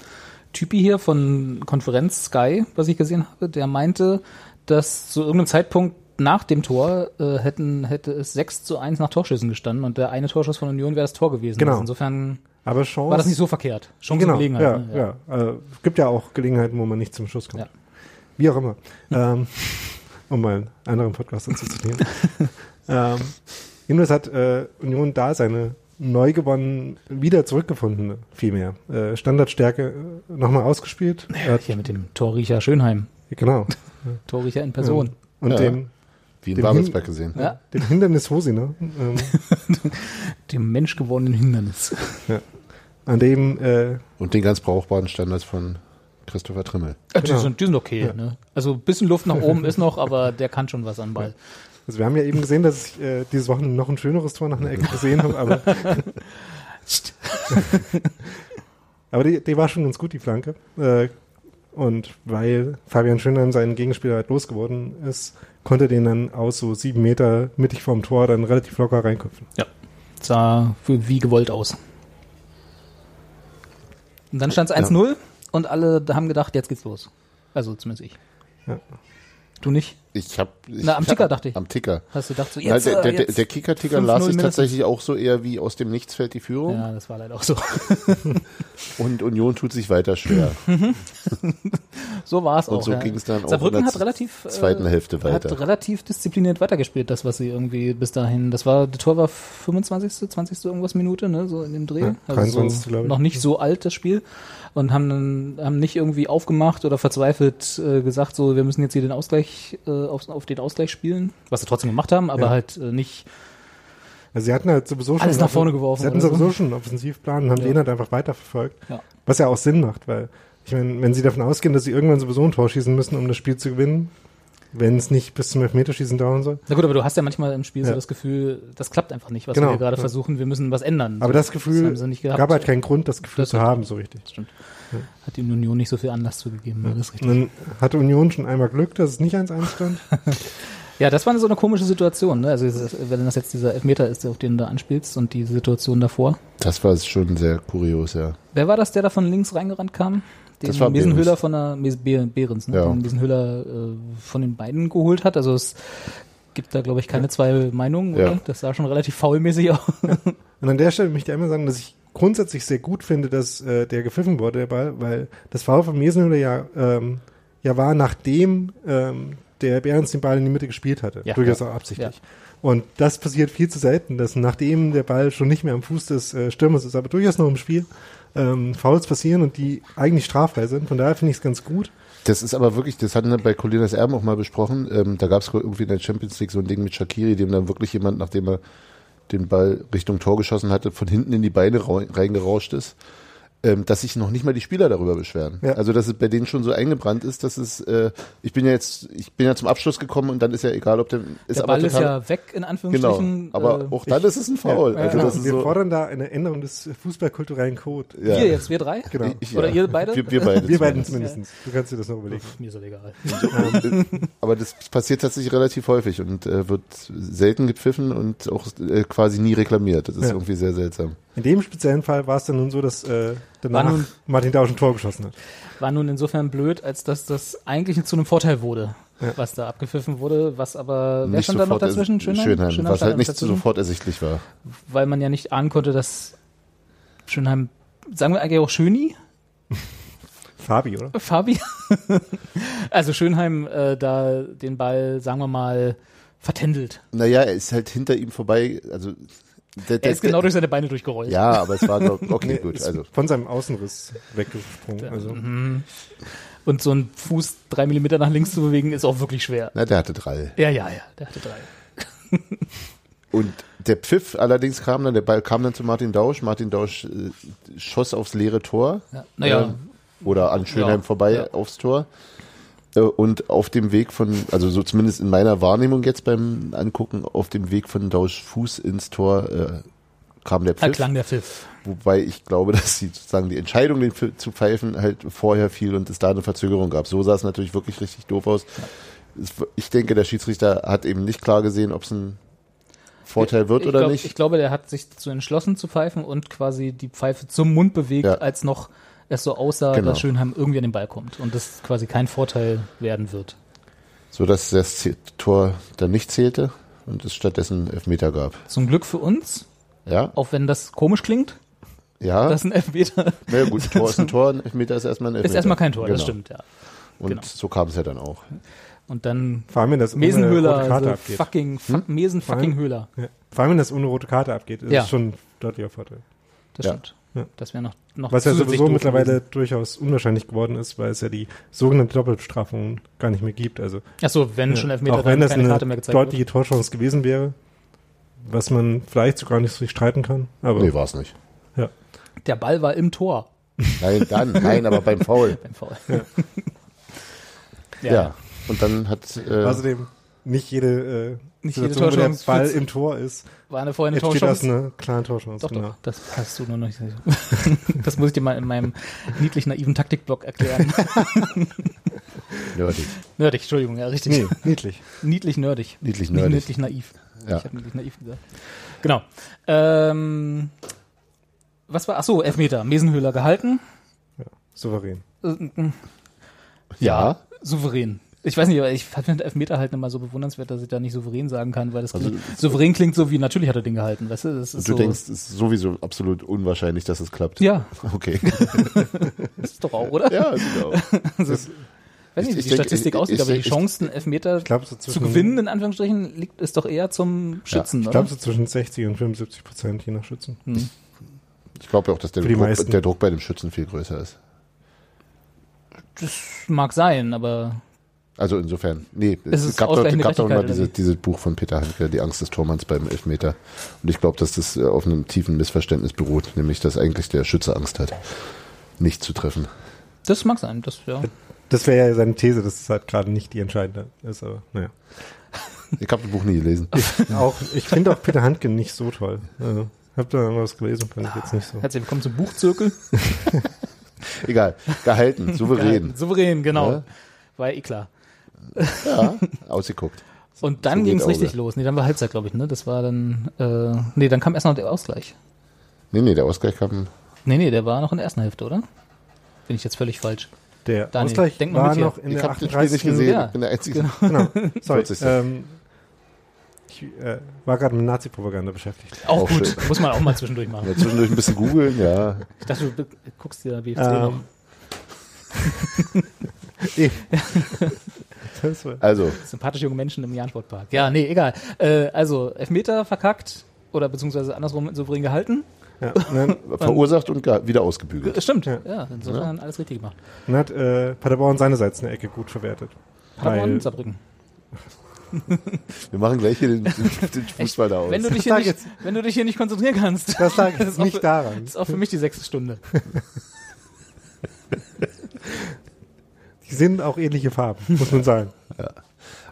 Typi hier von Konferenz Sky, was ich gesehen habe, der meinte, dass zu irgendeinem Zeitpunkt nach dem Tor äh, hätten, hätte es 6 zu 1 nach Torschüssen gestanden und der eine Torschuss von Union wäre das Tor gewesen. Genau. Also insofern aber Chance. war das nicht so verkehrt. Chance genau, Gelegenheit. ja, ne? ja. Äh, es gibt ja auch Gelegenheiten, wo man nicht zum Schuss kommt. Ja. Wie auch immer. ähm, [laughs] um mal einen anderen Podcast dazu zu zitieren. [laughs] ähm, jedenfalls hat äh, Union da seine neu gewonnen, wieder zurückgefundene, vielmehr. Äh, Standardstärke äh, nochmal ausgespielt. Hat, Hier mit dem Torriecher Schönheim. genau. [laughs] Torriecher in Person. Und Ja. dem, Wie in Babelsberg gesehen. Ja. dem Hindernis Hosiner, ähm, [laughs] Dem menschgewordenen Hindernis. an dem äh, Und den ganz brauchbaren Standards von Christopher Trimmel. Äh, Die, Genau. sind, die sind okay. Ja. Ne? Also ein bisschen Luft nach oben ist noch, aber der kann schon was an Ball. Also wir haben ja eben gesehen, dass ich äh, dieses Wochenende noch ein schöneres Tor nach einer Ecke gesehen habe, aber, [laughs] [laughs] aber die, die war schon ganz gut, die Flanke. Äh, und weil Fabian Schönheim seinen Gegenspieler halt losgeworden ist, konnte den dann aus so sieben Meter mittig vorm Tor dann relativ locker reinköpfen. sah für wie gewollt aus. Und dann stand es 1-0 und alle haben gedacht, jetzt geht's los. Also zumindest ich. Ja. Du nicht? Ich hab, ich, Na, am Ticker dachte ich. Am Ticker. Hast du gedacht, so jetzt, der, äh, der, der, jetzt. der Kicker-Ticker 5-0 las sich mindestens. tatsächlich auch so eher wie aus dem Nichts fällt die Führung Ja, das war leider auch so. [laughs] und Union tut sich weiter schwer. [laughs] So war es auch. Und so ja. ging es dann auch Saarbrücken in der hat relativ äh, zweiten Hälfte weiter. Hat relativ diszipliniert weitergespielt, das, was sie irgendwie bis dahin. Das war, der Tor war 25., 20. irgendwas Minute, ne, so in dem Dreh. Ja, 23. so glaube ich. noch nicht so alt, das Spiel. Und haben, dann- haben nicht irgendwie aufgemacht oder verzweifelt äh, gesagt, so, wir müssen jetzt hier den Ausgleich, äh, auf, auf den Ausgleich spielen. Was sie trotzdem gemacht haben, aber Ja. halt äh, nicht, Also sie hatten halt sowieso schon Alles nach vorne geworfen Sie hatten oder so. sowieso schon einen Offensivplan und haben Ja. den halt einfach weiterverfolgt. Ja. Was ja auch Sinn macht, weil ich meine, wenn sie davon ausgehen, dass sie irgendwann sowieso ein Tor schießen müssen, um das Spiel zu gewinnen, wenn es nicht bis zum Elfmeterschießen dauern soll. na gut, aber du hast ja manchmal im Spiel so Ja. das Gefühl, das klappt einfach nicht, was Genau, wir gerade ja. versuchen, wir müssen was ändern. Aber So, das Gefühl gehabt. gab halt keinen Grund, das Gefühl Das zu haben, so richtig. Das stimmt. Hat die Union nicht so viel Anlass zugegeben, ja. das ist richtig. Dann hatte Union schon einmal Glück, dass es nicht 1-1 stand. [laughs] Ja, das war so eine komische Situation, ne? Also wenn das jetzt dieser Elfmeter ist, auf den du da anspielst und die Situation davor. Das war schon sehr kurios, ja. Wer war das, der da von links reingerannt kam? Den Das war Mesenhöhler Behrens. von der Mes Be Behrens, ne? Ja. Den Mesenhöhler äh, von den beiden geholt hat. Also es gibt da, glaube ich, keine zwei Meinungen, Ja. oder? Das sah schon relativ faulmäßig aus. [laughs] Und an der Stelle möchte ich einmal sagen, dass ich grundsätzlich sehr gut finde, dass äh, der gepfiffen wurde, der Ball, weil das Foul von Mesenhöhler ja, ähm, ja war, nachdem ähm, der Behrens den Ball in die Mitte gespielt hatte. Ja. Durchaus auch absichtlich. Und das passiert viel zu selten, dass nachdem der Ball schon nicht mehr am Fuß des äh, Stürmers ist, aber durchaus noch im Spiel, ähm, Fouls passieren und die eigentlich straffrei sind. Von daher finde ich es ganz gut. Das ist aber wirklich, das hatten wir bei Colinas Erben auch mal besprochen. Ähm, da gab es irgendwie in der Champions League so ein Ding mit Shakiri, dem dann wirklich jemand, nachdem er den Ball Richtung Tor geschossen hatte, von hinten in die Beine rau- reingerauscht ist. Ähm, dass sich noch nicht mal die Spieler darüber beschweren. Ja. Also dass es bei denen schon so eingebrannt ist, dass es, äh, ich bin ja jetzt, ich bin ja zum Abschluss gekommen und dann ist ja egal, ob der ist der aber Ball ist total, ja weg, in genau. Anführungsstrichen. Aber äh, auch dann ist es ein Foul. Ja, also genau. das Und ist wir so, fordern da eine Änderung des fußballkulturellen Code. ja. Wir jetzt, wir drei? Genau. Ich, Oder ja. ihr beide? Wir, wir beide. Wir beiden zumindest. zumindest. Du kannst dir das noch überlegen. Mir ist das egal. Aber das passiert tatsächlich relativ häufig und äh, wird selten gepfiffen und auch äh, quasi nie reklamiert. Das ist Ja. irgendwie sehr seltsam. In dem speziellen Fall war es dann nun so, dass äh, danach War nun- Martin Dausch ein Tor geschossen hat. War nun insofern blöd, als dass das eigentlich zu einem Vorteil wurde, Ja. was da abgepfiffen wurde, was aber, wer Nicht stand da noch sofort dazwischen? ersi- Schönheim, was stand halt nicht dazwischen? sofort ersichtlich war. Weil man ja nicht ahnen konnte, dass Schönheim, sagen wir eigentlich auch Schöni? [laughs] Fabi, oder? Fabi? [laughs] also Schönheim äh, da den Ball, sagen wir mal, vertändelt. Naja, er ist halt hinter ihm vorbei. Also der, Er der, ist genau der, durch seine Beine durchgerollt. Ja, aber es war glaub, okay, [laughs] Nee, gut. Also von seinem Außenriss weggesprungen. Also. Mhm. Und so einen Fuß drei Millimeter nach links zu bewegen, ist auch wirklich schwer. na, der hatte drei. Ja, ja, ja, der hatte drei. [laughs] Und der Pfiff allerdings kam dann, der Ball kam dann zu Martin Dausch. Martin Dausch äh, schoss aufs leere Tor. Ja. Naja, Ähm, oder an Schönheim Ja, vorbei ja. aufs Tor. Äh, und auf dem Weg von, also so zumindest in meiner Wahrnehmung jetzt beim Angucken, auf dem Weg von Dausch Fuß ins Tor äh, kam der Pfiff. Da klang der Pfiff. Wobei ich glaube, [laughs] dass sie sozusagen die Entscheidung, den zu pfeifen, halt vorher fiel und es da eine Verzögerung gab. So sah es natürlich wirklich richtig doof aus. Ich denke, der Schiedsrichter hat eben nicht klar gesehen, ob es ein Vorteil wird ich oder glaub, nicht. Ich glaube, der hat sich dazu entschlossen zu pfeifen und quasi die Pfeife zum Mund bewegt, ja. als noch es so aussah, genau. dass Schönheim irgendwie an den Ball kommt und das quasi kein Vorteil werden wird. So dass das Tor dann nicht zählte und es stattdessen Elfmeter gab. Zum Glück für uns. Ja. Auch wenn das komisch klingt. Ja. [laughs] Das ist ein Elfmeter. Na ja, gut, ein [laughs] Tor ist ein Tor, ein Elfmeter ist erstmal ein Elfmeter. Ist erstmal kein Tor, genau. das stimmt, ja. Und genau. so kam es ja dann auch. Und dann vor allem, wenn das Mesenhöhler, also fucking, hm? Mesen fucking Höhler. Ja. Vor allem, wenn das ohne rote Karte abgeht, ist ja. es schon deutlicher Vorteil. Das ja. stimmt. Ja. Das wäre noch, noch Was ja sowieso mittlerweile gewesen. durchaus unwahrscheinlich geworden ist, weil es ja die sogenannte Doppelbestrafung gar nicht mehr gibt. Also, Achso, wenn schon Elfmeter Auch wenn das eine deutliche wird. Torchance gewesen wäre, was man vielleicht sogar nicht so streiten kann. Aber nee, war es nicht. Ja. Der Ball war im Tor. Nein, dann, [laughs] nein, aber beim Foul. beim Foul. [laughs] Ja. ja. Und dann hat äh, außerdem nicht jede äh, nicht jede Torchance, wo der Ball im Tor ist. War eine vorher eine Torchance. das eine kleine Torchance. Doch, genau. doch, das hast du nur noch nicht. [laughs] das muss ich dir mal in meinem niedlich naiven Taktikblock erklären. [laughs] nerdig. Nerdig, Entschuldigung, ja, richtig. Nee, niedlich. Niedlich nerdig. Niedlich nerdig. Niedlich naiv. Ja. Ich habe niedlich naiv gesagt. Genau. Ähm, was war? Ach so, Elfmeter. Mesenhöhler gehalten. Ja, souverän. Äh, ja, souverän. Ich weiß nicht, aber ich finde Elfmeter halt immer so bewundernswert, dass ich da nicht souverän sagen kann, weil das also, klingt, souverän klingt so wie, natürlich hat er den gehalten, weißt du? Das ist du so, denkst, es ist sowieso absolut unwahrscheinlich, dass es klappt. Ja. [laughs] Okay. das [laughs] ist doch auch, oder? Ja, genau. [laughs] also, weiß nicht, wie die denke, Statistik ich, aussieht, ich, aber die Chancen, Elfmeter glaub, so zu gewinnen, in Anführungsstrichen, liegt es doch eher zum Schützen, ja, Ich glaube so zwischen 60 und 75 Prozent, je nach Schützen. Hm. Ich glaube auch, dass der Druck, der Druck bei dem Schützen viel größer ist. Das mag sein, aber also insofern, nee, es, es gab doch, gab doch diese, dieses Buch von Peter Handke, Die Angst des Tormanns beim Elfmeter. Und ich glaube, dass das äh, auf einem tiefen Missverständnis beruht, nämlich dass eigentlich der Schütze Angst hat, nicht zu treffen. Das mag sein, das ja. Das wäre ja seine These, dass es halt gerade nicht die entscheidende ist, aber naja. Ich habe das Buch nie gelesen. Ich, auch, ich finde auch Peter Handke nicht so toll. Also, hab da was gelesen, fand ich jetzt nicht so. Herzlich willkommen zum Buchzirkel. [laughs] Egal, gehalten, souverän. Gehalten, souverän, genau. Ja? War eh klar. Ja, ausgeguckt. Und dann so ging es richtig los. Nee, dann war Halbzeit, glaube ich, ne? Das war dann, äh, nee, dann kam erst noch der Ausgleich. Nee, nee, der Ausgleich kam. Nee, nee, der war noch in der ersten Hälfte, oder? Bin ich jetzt völlig falsch. Der Daniel, Ausgleich denk war noch in ich der 38. gesehen. Ja. Ich bin der Einzige. Genau. [laughs] genau. Sorry. Ähm, ich äh, war gerade mit Nazi-Propaganda beschäftigt. Auch, auch gut. Schön. Muss man auch mal zwischendurch machen. Ja, zwischendurch ein bisschen googeln, ja. Ich dachte, du guckst dir BFC ähm. noch. [laughs] [laughs] also. Sympathische junge Menschen im Jahn-Sportpark. Ja, nee, egal. Äh, also, Elfmeter verkackt oder beziehungsweise andersrum souverän gehalten. Ja, [laughs] Verursacht und wieder ausgebügelt. Stimmt, ja. ja insofern ja. alles richtig gemacht. Dann hat äh, Paderborn seinerseits eine Ecke gut verwertet. Paderborn, Saarbrücken. [laughs] Wir machen gleich hier den, den Fußball da aus. Wenn du, dich hier nicht, wenn du dich hier nicht konzentrieren kannst. Das lag jetzt [laughs] nicht für, daran. Das ist auch für mich die sechste Stunde. Die sind auch ähnliche Farben, muss man sagen. Ja.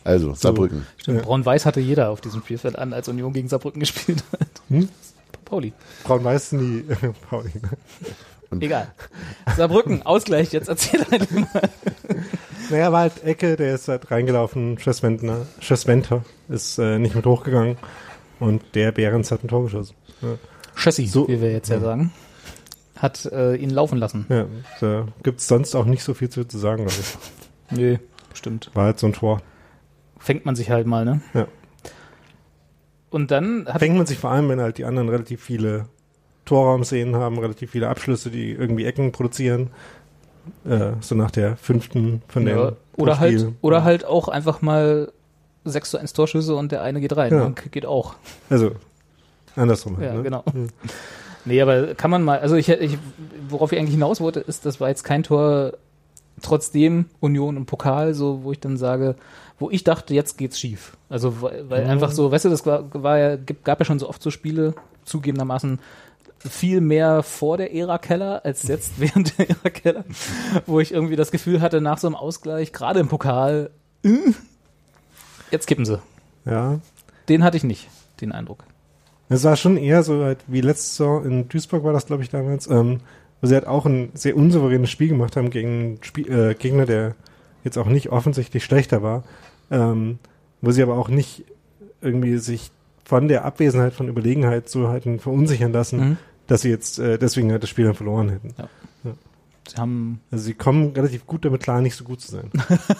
Also, Saarbrücken. So, stimmt, ja. Braun-Weiß hatte jeder auf diesem Spielfeld an, als Union gegen Saarbrücken gespielt hat. Hm? Pauli. Braun-Weiß sind die äh, [laughs] Pauli. Und Egal. Saarbrücken, Ausgleich, jetzt erzähl halt mal. Naja, war halt Ecke, der ist halt reingelaufen, Schösswenter ist äh, nicht mit hochgegangen und der Behrens hat ein Tor geschossen. Ja. Schössi, so, wie wir jetzt ja, ja sagen hat äh, ihn laufen lassen. Ja, da gibt es sonst auch nicht so viel zu, zu sagen, glaube ich. [laughs] Nee, stimmt. War halt so ein Tor. Fängt man sich halt mal, ne? Ja. Und dann hat Fängt man sich vor allem, wenn halt die anderen relativ viele Torraumszenen haben, relativ viele Abschlüsse, die irgendwie Ecken produzieren. Äh, so nach der fünften von ja, den oder halt Oder halt auch einfach mal 6 zu 1 Torschüsse und der eine geht rein. Ja. Geht auch. Also, andersrum. Ja, halt, ne? genau. Hm. Nee, aber kann man mal, also ich, ich, worauf ich eigentlich hinaus wollte, ist, das war jetzt kein Tor, trotzdem Union und Pokal, so, wo ich dann sage, wo ich dachte, jetzt geht's schief. Also, weil, weil mhm. einfach so, weißt du, das war, war ja, gab ja schon so oft so Spiele, zugegebenermaßen, viel mehr vor der Ära Keller als jetzt [laughs] während der Ära Keller, wo ich irgendwie das Gefühl hatte, nach so einem Ausgleich, gerade im Pokal, äh, jetzt kippen sie. Ja. Den hatte ich nicht, den Eindruck. Es war schon eher so halt wie letztes Jahr in Duisburg war das, glaube ich, damals, ähm, wo sie halt auch ein sehr unsouveränes Spiel gemacht haben gegen Spiel, äh, Gegner, der jetzt auch nicht offensichtlich schlechter war, ähm, wo sie aber auch nicht irgendwie sich von der Abwesenheit von Überlegenheit so halt verunsichern lassen, mhm. dass sie jetzt äh, deswegen halt das Spiel dann verloren hätten. Ja. ja. Sie haben also sie kommen relativ gut damit klar, nicht so gut zu sein.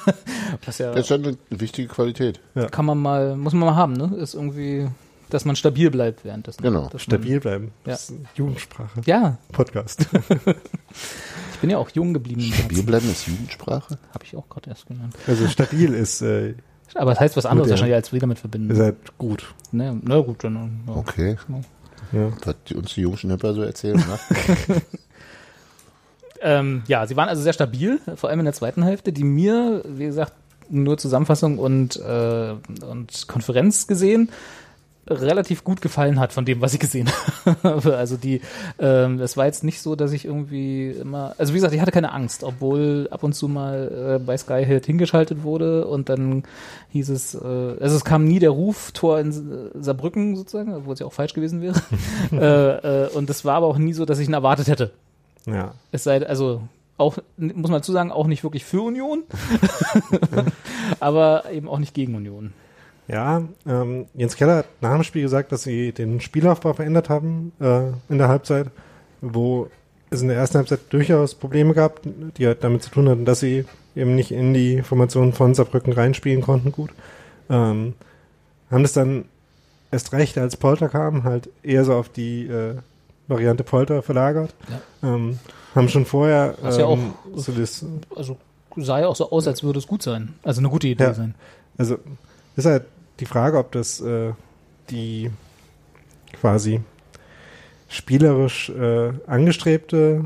[laughs] das, ja, das ist ja eine wichtige Qualität. Ja. Kann man mal, muss man mal haben, ne? Ist irgendwie dass man stabil bleibt während des Genau. Stabil bleiben. Ja. Das ist Jugendsprache. Ja. Podcast. [laughs] ich bin ja auch jung geblieben. Stabil bleiben ist Jugendsprache? Habe ich auch gerade erst genannt. Also stabil ist. Äh, Aber es heißt was anderes wahrscheinlich, als wir damit verbinden. Ihr seid gut. Ne, na gut, dann. Ja. Okay. Ja. Das hat uns die jungen Schnipper so erzählt, ne? [laughs] ähm, ja, sie waren also sehr stabil, vor allem in der zweiten Hälfte, die mir, wie gesagt, nur Zusammenfassung und, äh, und Konferenz gesehen, relativ gut gefallen hat von dem, was ich gesehen habe. [laughs] also die, ähm, es war jetzt nicht so, dass ich irgendwie immer, also wie gesagt, ich hatte keine Angst, obwohl ab und zu mal äh, bei Sky Hit hingeschaltet wurde und dann hieß es, äh, also es kam nie der Ruf Tor in Saarbrücken sozusagen, obwohl es ja auch falsch gewesen wäre. [laughs] äh, äh, und es war aber auch nie so, dass ich ihn erwartet hätte. Ja. Es sei, also auch, muss man dazu sagen, auch nicht wirklich für Union, [laughs] aber eben auch nicht gegen Union. Ja, ähm, Jens Keller hat nach dem Spiel gesagt, dass sie den Spielaufbau verändert haben äh, in der Halbzeit, wo es in der ersten Halbzeit durchaus Probleme gab, die halt damit zu tun hatten, dass sie eben nicht in die Formation von Saarbrücken reinspielen konnten gut. Ähm, haben das dann erst recht, als Polter kam, halt eher so auf die äh, Variante Polter verlagert. Ja. Ähm, haben schon vorher ähm, ja auch, so das, also sah ja auch so aus, als würde es gut sein. Also eine gute Idee ja, sein. Also ist halt die Frage, ob das äh, die quasi spielerisch äh, angestrebte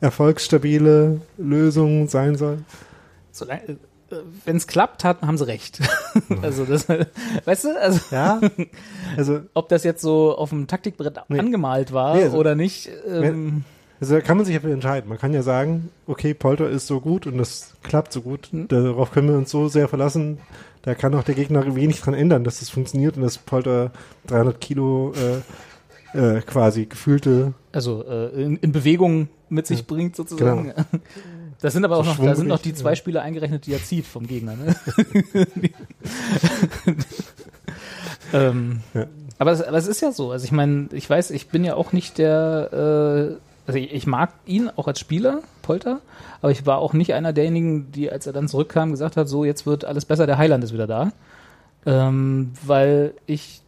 erfolgsstabile Lösung sein soll. Solange, äh, wenn es klappt, hat, haben sie recht. [laughs] also das, weißt du, also, ja, also [laughs] ob das jetzt so auf dem Taktikbrett nee, angemalt war nee, also, oder nicht. Ähm, also kann man sich dafür entscheiden. Man kann ja sagen, okay, Polter ist so gut und das klappt so gut. Hm. Darauf können wir uns so sehr verlassen, da kann auch der Gegner wenig dran ändern, dass das funktioniert und dass Polter 300 Kilo äh, äh, quasi gefühlte also äh, in, in, Bewegung mit sich ja. bringt sozusagen. Genau. [laughs] Das sind aber auch noch, da sind noch die zwei ja. Spiele eingerechnet, die er zieht vom Gegner. Ne? [laughs] ähm, ja. aber, es, aber es ist ja so. Also ich meine, ich weiß, ich bin ja auch nicht der äh, also ich, ich, mag ihn auch als Spieler, Polter, aber ich war auch nicht einer derjenigen, die, als er dann zurückkam, gesagt hat, so jetzt wird alles besser, der Heiland ist wieder da. Ähm, weil ich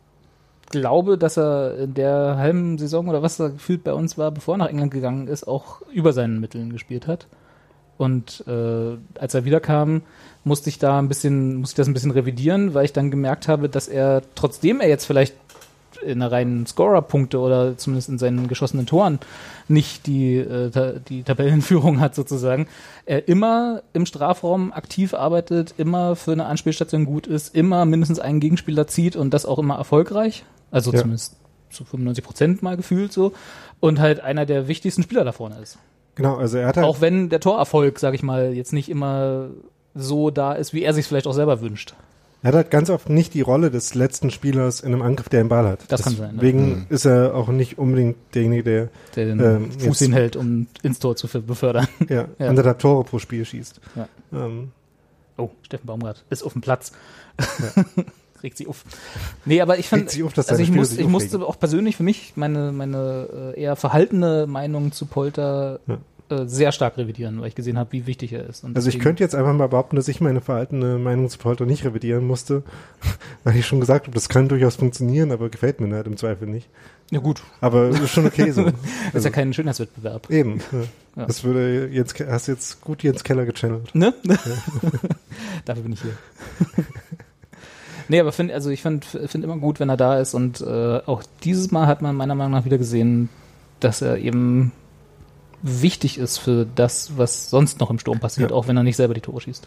glaube, dass er in der halben Saison oder was da gefühlt bei uns war, bevor er nach England gegangen ist, auch über seinen Mitteln gespielt hat. Und äh, als er wiederkam, musste ich da ein bisschen, musste ich das ein bisschen revidieren, weil ich dann gemerkt habe, dass er, trotzdem er jetzt vielleicht in der reinen Scorer-Punkte oder zumindest in seinen geschossenen Toren nicht die, äh, die Tabellenführung hat sozusagen, er immer im Strafraum aktiv arbeitet, immer für eine Anspielstation gut ist, immer mindestens einen Gegenspieler zieht und das auch immer erfolgreich. Also ja. zumindest zu 95 Prozent mal gefühlt so. Und halt einer der wichtigsten Spieler da vorne ist. Genau, also er hat halt Auch wenn der Torerfolg, sag ich mal, jetzt nicht immer so da ist, wie er sich vielleicht auch selber wünscht. Er hat halt ganz oft nicht die Rolle des letzten Spielers in einem Angriff, der den Ball hat. Das Deswegen kann sein. Deswegen ne? ist er auch nicht unbedingt derjenige, der, der den ähm, Fuß hinhält, um ins Tor zu befördern. [laughs] Ja, ja. anderthalb Tore pro Spiel schießt. Ja. Ähm. Oh, Steffen Baumgart ist auf dem Platz. Ja. [laughs] Regt sie auf. Nee, aber ich fand, auf, also ich, muss, ich musste auch persönlich für mich meine, meine äh, eher verhaltene Meinung zu Polter ja äh, sehr stark revidieren, weil ich gesehen habe, wie wichtig er ist. Und also ich könnte jetzt einfach mal behaupten, dass ich meine verhaltene Meinung zu Polter nicht revidieren musste, [laughs] weil ich schon gesagt habe, das kann durchaus funktionieren, aber gefällt mir halt im Zweifel nicht. Ja gut. Aber ist schon okay so. [laughs] ist also, ja kein Schönheitswettbewerb. Eben. Ja. Das würde jetzt hast jetzt gut Jens Keller gechannelt. Ne? Ja. [laughs] Dafür bin ich hier. nee, aber find, also ich finde find immer gut, wenn er da ist und äh, auch dieses Mal hat man meiner Meinung nach wieder gesehen, dass er eben wichtig ist für das, was sonst noch im Sturm passiert, ja. auch wenn er nicht selber die Tore schießt.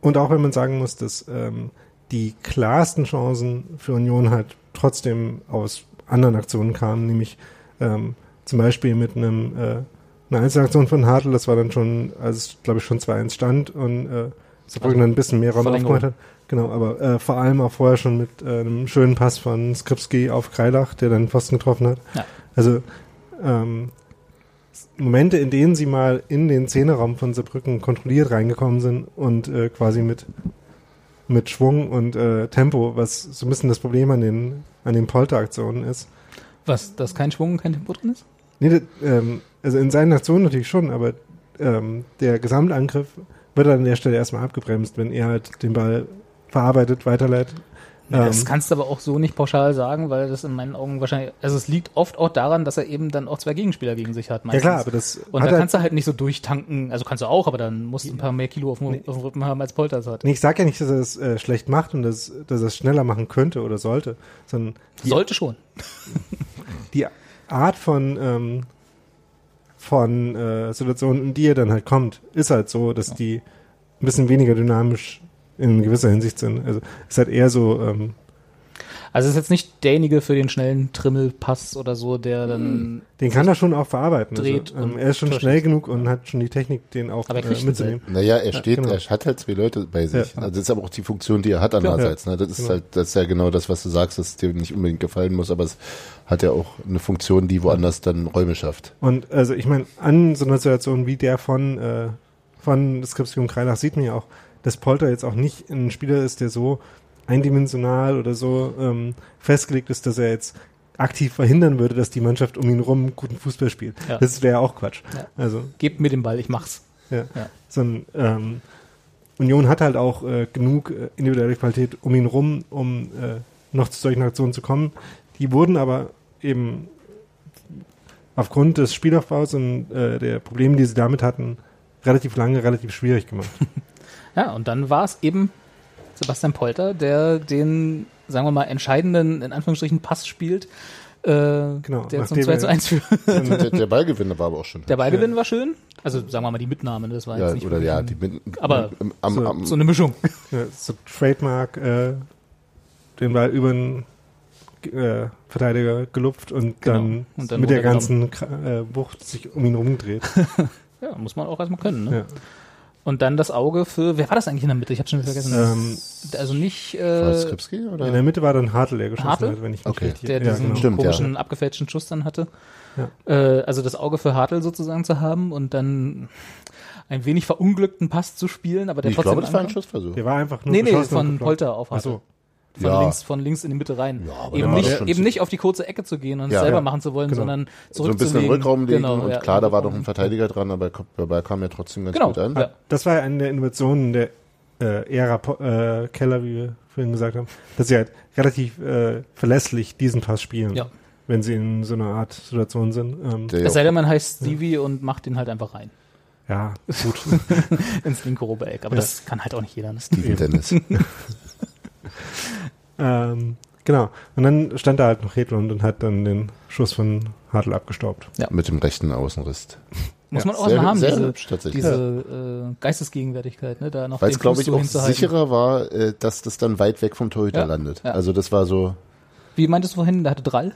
Und auch wenn man sagen muss, dass ähm, die klarsten Chancen für Union halt trotzdem aus anderen Aktionen kamen, nämlich ähm, zum Beispiel mit einem äh, eine Einzelaktion von Hartl, das war dann schon, als glaube ich schon 2-1 stand und äh, Saarbrücken also, dann ein bisschen mehr Raum aufgemacht hat. Genau, aber äh, vor allem auch vorher schon mit äh, einem schönen Pass von Skripski auf Kreilach, der dann Pfosten getroffen hat. Ja. Also ähm, Momente, in denen sie mal in den Zehnerraum von Saarbrücken kontrolliert reingekommen sind und äh, quasi mit mit Schwung und äh, Tempo, was so ein bisschen das Problem an den an den Polteraktionen ist. Was, dass kein Schwung und kein Tempo drin ist? Nee, das, ähm, also in seinen Aktionen natürlich schon, aber ähm, der Gesamtangriff wird an der Stelle erstmal abgebremst, wenn er halt den Ball verarbeitet, weiterleitet. Ja, das ähm, kannst du aber auch so nicht pauschal sagen, weil das in meinen Augen wahrscheinlich, also es liegt oft auch daran, dass er eben dann auch zwei Gegenspieler gegen sich hat. Meistens. Ja klar, aber das und da kannst du halt nicht so durchtanken, also kannst du auch, aber dann musst du ein paar mehr Kilo auf dem, nee. auf dem Rücken haben als Polter es hat. Nee, ich sag ja nicht, dass er es äh, schlecht macht und dass, dass er es schneller machen könnte oder sollte, sondern sollte schon. [laughs] die Art von ähm, von äh, Situationen, in die er dann halt kommt, ist halt so, dass ja. die ein bisschen weniger dynamisch in gewisser Hinsicht sind. Also es ist halt eher so. Ähm, also es ist jetzt nicht derjenige für den schnellen Trimmelpass oder so, der dann. Den kann er schon auch verarbeiten. Also, dreht also, ähm, er ist schon schnell genug und hat schon die Technik, den auch äh, mitzunehmen. Naja, er steht, ja, genau. er hat halt zwei Leute bei sich. Ja. Also das ist aber auch die Funktion, die er hat andererseits. Ja, ne? Das ist genau. halt, das ist ja genau das, was du sagst, dass dir nicht unbedingt gefallen muss, aber es hat ja auch eine Funktion, die woanders dann Räume schafft. Und also ich meine, an so einer Situation wie der von, äh, von Skription Kreilach sieht man ja auch, dass Polter jetzt auch nicht ein Spieler ist, der so eindimensional oder so ähm, festgelegt ist, dass er jetzt aktiv verhindern würde, dass die Mannschaft um ihn rum guten Fußball spielt. Ja. Das wäre auch Quatsch. Ja. Also gebt mir den Ball, ich mach's. Ja. ja. So ein, ähm, Union hat halt auch äh, genug äh, individuelle Qualität um ihn rum, um äh, noch zu solchen Aktionen zu kommen. Die wurden aber eben aufgrund des Spielaufbaus und äh, der Probleme, die sie damit hatten, relativ lange, relativ schwierig gemacht. [laughs] Ja, und dann war es eben Sebastian Polter, der den, sagen wir mal, entscheidenden, in Anführungsstrichen, Pass spielt. Äh, genau, der zum 2 zu 1 führt. Der, der Ballgewinn war aber auch schön. Der Ballgewinn war schön. Also sagen wir mal die Mitnahme, das war ja, jetzt nicht oder ja, die Mit aber am, so, am, so, eine Mischung. [laughs] Ja, so Trademark, äh, den Ball über den äh, Verteidiger gelupft und, genau. dann, und dann mit der ganzen äh, Wucht sich um ihn rumgedreht. [laughs] ja, muss man auch erstmal können. Ne? Ja. Und dann das Auge für, wer war das eigentlich in der Mitte? Ich habe schon vergessen. Ähm, also nicht. Äh, Skripski, oder? In der Mitte war dann Hartl, der geschossen Hartl? hat, wenn ich mich okay. richtig Der diesen genau. Stimmt, komischen, ja. abgefälschten Schuss dann hatte. Ja. Äh, also das Auge für Hartl sozusagen zu haben und dann ein wenig verunglückten Pass zu spielen, aber der ich trotzdem. Ich glaube, das war ein Schussversuch. Der war einfach nur Nee, nee, von Polter auf Hartl. Ach so von, ja. links, von links in die Mitte rein. Ja, eben nicht, eben nicht auf die kurze Ecke zu gehen und ja, es selber machen zu wollen, genau. sondern zurückzulegen. So ein bisschen Rückraum legen genau, und klar, da war doch ein Verteidiger dran, aber dabei kam er trotzdem ganz genau, gut an. Das war eine der Innovationen der äh, Ära äh, Keller, wie wir vorhin gesagt haben, dass sie halt relativ äh, verlässlich diesen Pass spielen. Ja. Wenn sie in so einer Art Situation sind. Ähm, es sei denn, man heißt Stevie und macht den halt einfach rein. Ja, [laughs] gut. Ins linke Obereck. Aber das kann halt auch nicht jeder. Ne? Steven Dennis. [laughs] [laughs] Ähm, genau. Und dann stand da halt noch Hedlund und hat dann den Schuss von Hartl abgestaubt. Ja. Mit dem rechten Außenriss. Muss ja. man auch sehr, haben, sehr diese, hübsch, diese äh, Geistesgegenwärtigkeit, ne? Da noch Weil es, glaube ich, so auch sicherer war, äh, dass das dann weit weg vom Torhüter ja. landet. Ja. Also das war so. Wie meintest du vorhin, der hatte Drall?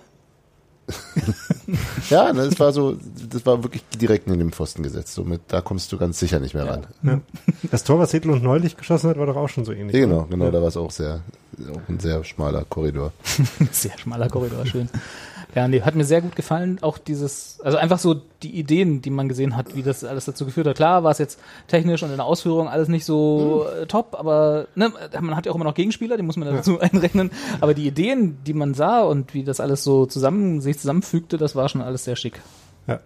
[laughs] ja, ne, das war so, das war wirklich direkt in den Pfosten gesetzt. Somit, da kommst du ganz sicher nicht mehr ran. Ja. Das Tor, was Hedlund neulich geschossen hat, war doch auch schon so ähnlich. Ja, genau, genau, ja. da war es auch sehr, auch ein sehr schmaler Korridor. [laughs] sehr schmaler Korridor, schön. Ja, nee, hat mir sehr gut gefallen. Auch dieses, also einfach so die Ideen, die man gesehen hat, wie das alles dazu geführt hat. Klar war es jetzt technisch und in der Ausführung alles nicht so mhm. top, aber ne, man hat ja auch immer noch Gegenspieler, die muss man dazu ja. [laughs] einrechnen. Aber die Ideen, die man sah und wie das alles so zusammen, sich zusammenfügte, das war schon alles sehr schick. Ja.